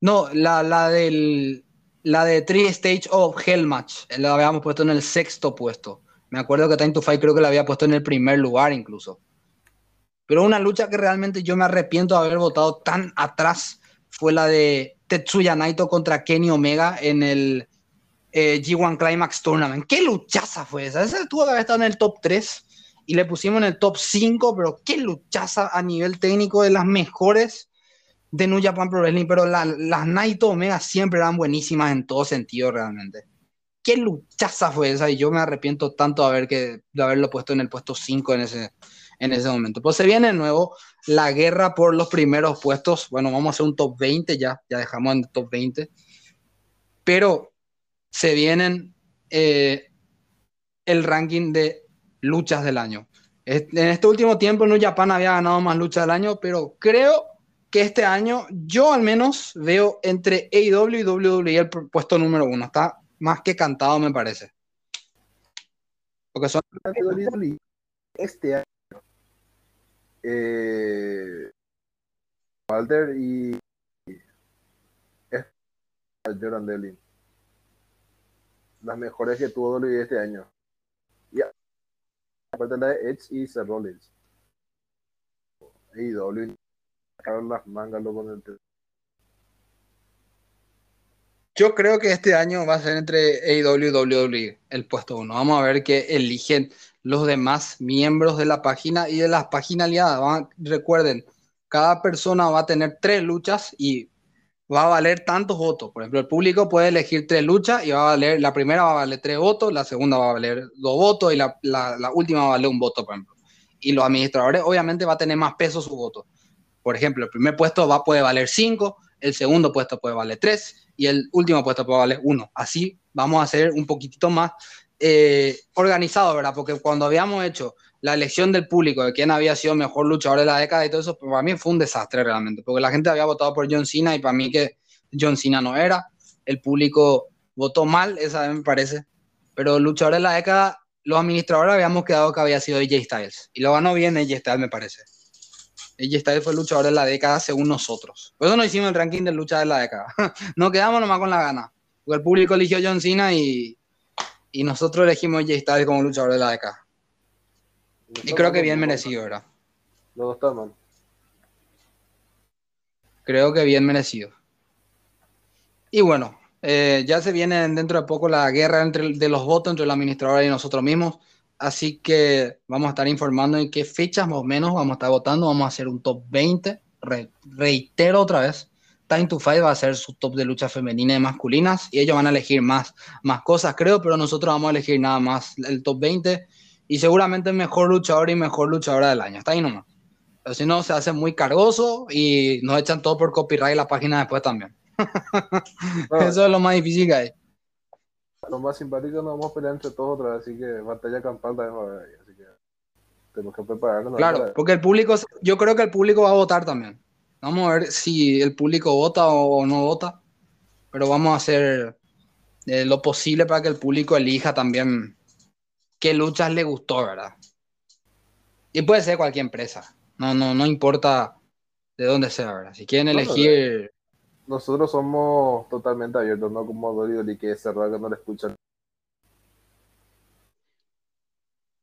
No, la, la del. La de Three Stage of Hell Match. La habíamos puesto en el sexto puesto. Me acuerdo que Time to Fight creo que la había puesto en el primer lugar incluso. Pero una lucha que realmente yo me arrepiento de haber votado tan atrás fue la de Tetsuya Naito contra Kenny Omega en el eh, G1 Climax Tournament. ¿Qué luchaza fue esa? Esa tuvo que haber estado en el top 3 y le pusimos en el top 5, pero qué luchaza a nivel técnico de las mejores de New Japan Pro Wrestling. Pero las Naito Omega siempre eran buenísimas en todo sentido realmente. Qué luchaza fue esa y yo me arrepiento tanto de, de haberlo puesto en el puesto 5 en ese, en ese momento. Pues se viene de nuevo la guerra por los primeros puestos. Bueno, vamos a hacer un top 20 ya, ya dejamos en el top 20. Pero se vienen eh, el ranking de luchas del año. En este último tiempo New Japan había ganado más luchas del año, pero creo que este año yo al menos veo entre AEW y WWE el puesto número uno. Está más que cantado, me parece. Porque son... Este año eh, Walter y, Jordan Devlin. Las mejores que tuvo WWE este año. Y aparte la de Edge y Seth Rollins. Y W sacaron las mangas con el yo creo que este año va a ser entre AEW y WWE el puesto uno. Vamos a ver qué eligen los demás miembros de la página y de las páginas aliadas. recuerden, cada persona va a tener tres luchas y va a valer tantos votos. Por ejemplo, el público puede elegir tres luchas y va a valer, la primera va a valer tres votos, la segunda va a valer dos votos y la, última va a valer un voto, por ejemplo. Y los administradores obviamente va a tener más peso su voto. Por ejemplo, el primer puesto va, puede valer cinco, el segundo puesto puede valer tres y el último puesto puede valer uno. Así vamos a hacer un poquitito más eh, organizado, ¿verdad? Porque cuando habíamos hecho la elección del público de quién había sido mejor luchador de la década y todo eso, para mí fue un desastre realmente, porque la gente había votado por John Cena y para mí que John Cena no era, el público votó mal, esa vez me parece, pero luchador de la década, los administradores habíamos quedado que había sido AJ Styles, y lo ganó bien AJ Styles me parece. Styles fue el luchador de la década según nosotros. Por eso no hicimos el ranking de lucha de la década. no quedamos nomás con la gana. Porque el público eligió John Cena y, y nosotros elegimos Jay Styles como luchador de la década. Y creo que bien merecido, ¿verdad? No está mal. Creo que bien merecido. Y bueno, eh, ya se viene dentro de poco la guerra entre, de los votos entre la administradora y nosotros mismos. Así que vamos a estar informando en qué fechas más o menos vamos a estar votando. Vamos a hacer un top 20. reitero otra vez, Time to Fight va a ser su top de lucha femenina y masculinas y ellos van a elegir más, más cosas, creo, pero nosotros vamos a elegir nada más el top 20 y seguramente mejor luchador y mejor luchadora del año. Está ahí nomás. Pero si no, se hace muy cargoso y nos echan todo por copyright la página después también. Eso es lo más difícil que hay. Lo más simpático nos vamos a pelear entre todos otra vez, así que batalla campal también va a haber ahí, así que tenemos que prepararnos. Claro, porque el público, yo creo que el público va a votar también. Vamos a ver si el público vota o no vota, pero vamos a hacer eh, lo posible para que el público elija también qué luchas le gustó, ¿verdad? Y puede ser cualquier empresa, no, no, no importa de dónde sea, ¿verdad? Si quieren elegir... Nosotros somos totalmente abiertos, no como Dori que es cerrado que no le escuchan.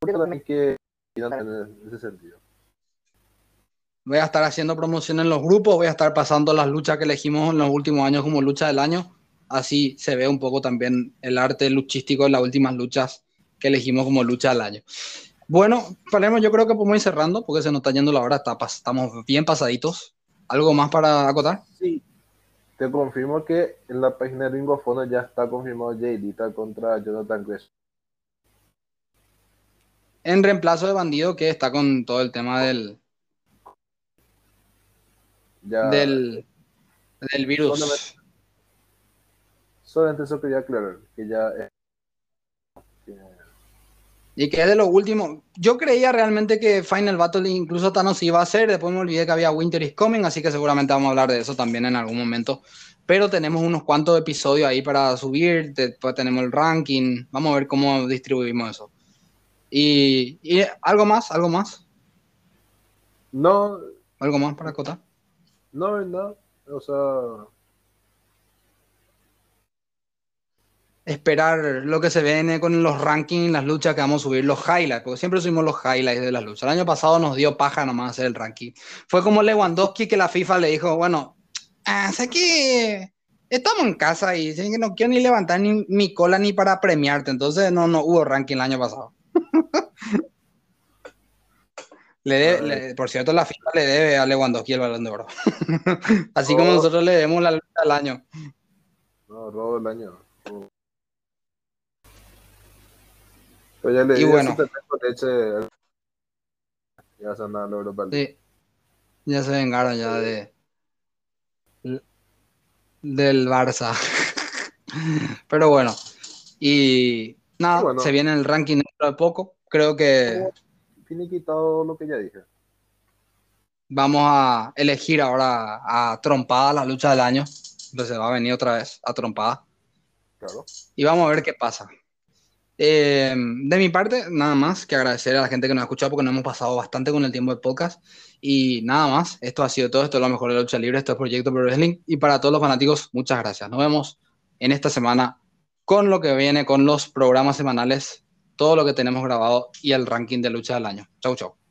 También que en ese sentido. Voy a estar haciendo promoción en los grupos, voy a estar pasando las luchas que elegimos en los últimos años como lucha del año. Así se ve un poco también el arte luchístico de las últimas luchas que elegimos como lucha del año. Bueno, Palermo, yo creo que podemos ir cerrando porque se nos está yendo la hora, estamos bien pasaditos. ¿Algo más para acotar? Sí, te confirmo que en la página de Ringo Fono ya está confirmado Jay Dita contra Jonathan Gresham. En reemplazo de Bandido, que está con todo el tema del. del. del virus. Solamente, eso quería aclarar, que ya. Y que es de lo último. Yo creía realmente que Final Battle incluso Thanos iba a ser. Después me olvidé que había Winter is Coming, así que seguramente vamos a hablar de eso también en algún momento. Pero tenemos unos cuantos episodios ahí para subir. Después tenemos el ranking. Vamos a ver cómo distribuimos eso. Y, y algo más, algo más. No. ¿Algo más para acotar? No, no. O sea, esperar lo que se viene con los rankings, las luchas que vamos a subir, los highlights, porque siempre subimos los highlights de las luchas. El año pasado nos dio paja nomás hacer el ranking. Fue como Lewandowski que la FIFA le dijo, bueno, ah, sé que estamos en casa y que no quiero ni levantar ni mi cola ni para premiarte, entonces no, no hubo ranking el año pasado. le por cierto, la FIFA le debe a Lewandowski el balón de oro. Así como oh. nosotros le debemos la lucha al año. No, robo el año. Ya le y bueno. ya se Sí. Ya se vengaron ya de del Barça. Pero bueno. Y nada, se viene el ranking dentro de poco. Creo que. Tiene quitado lo que ya dije. Vamos a elegir ahora a trompada la lucha del año. Entonces va a venir otra vez a trompada. Claro. Y vamos a ver qué pasa. Eh, de mi parte, nada más que agradecer a la gente que nos ha escuchado porque nos hemos pasado bastante con el tiempo del podcast. Y nada más, esto ha sido todo. Esto es lo mejor de lucha libre. Esto es Proyecto Pro Wrestling. Y para todos los fanáticos, muchas gracias. Nos vemos en esta semana con lo que viene, con los programas semanales, todo lo que tenemos grabado y el ranking de lucha del año. Chau, chau.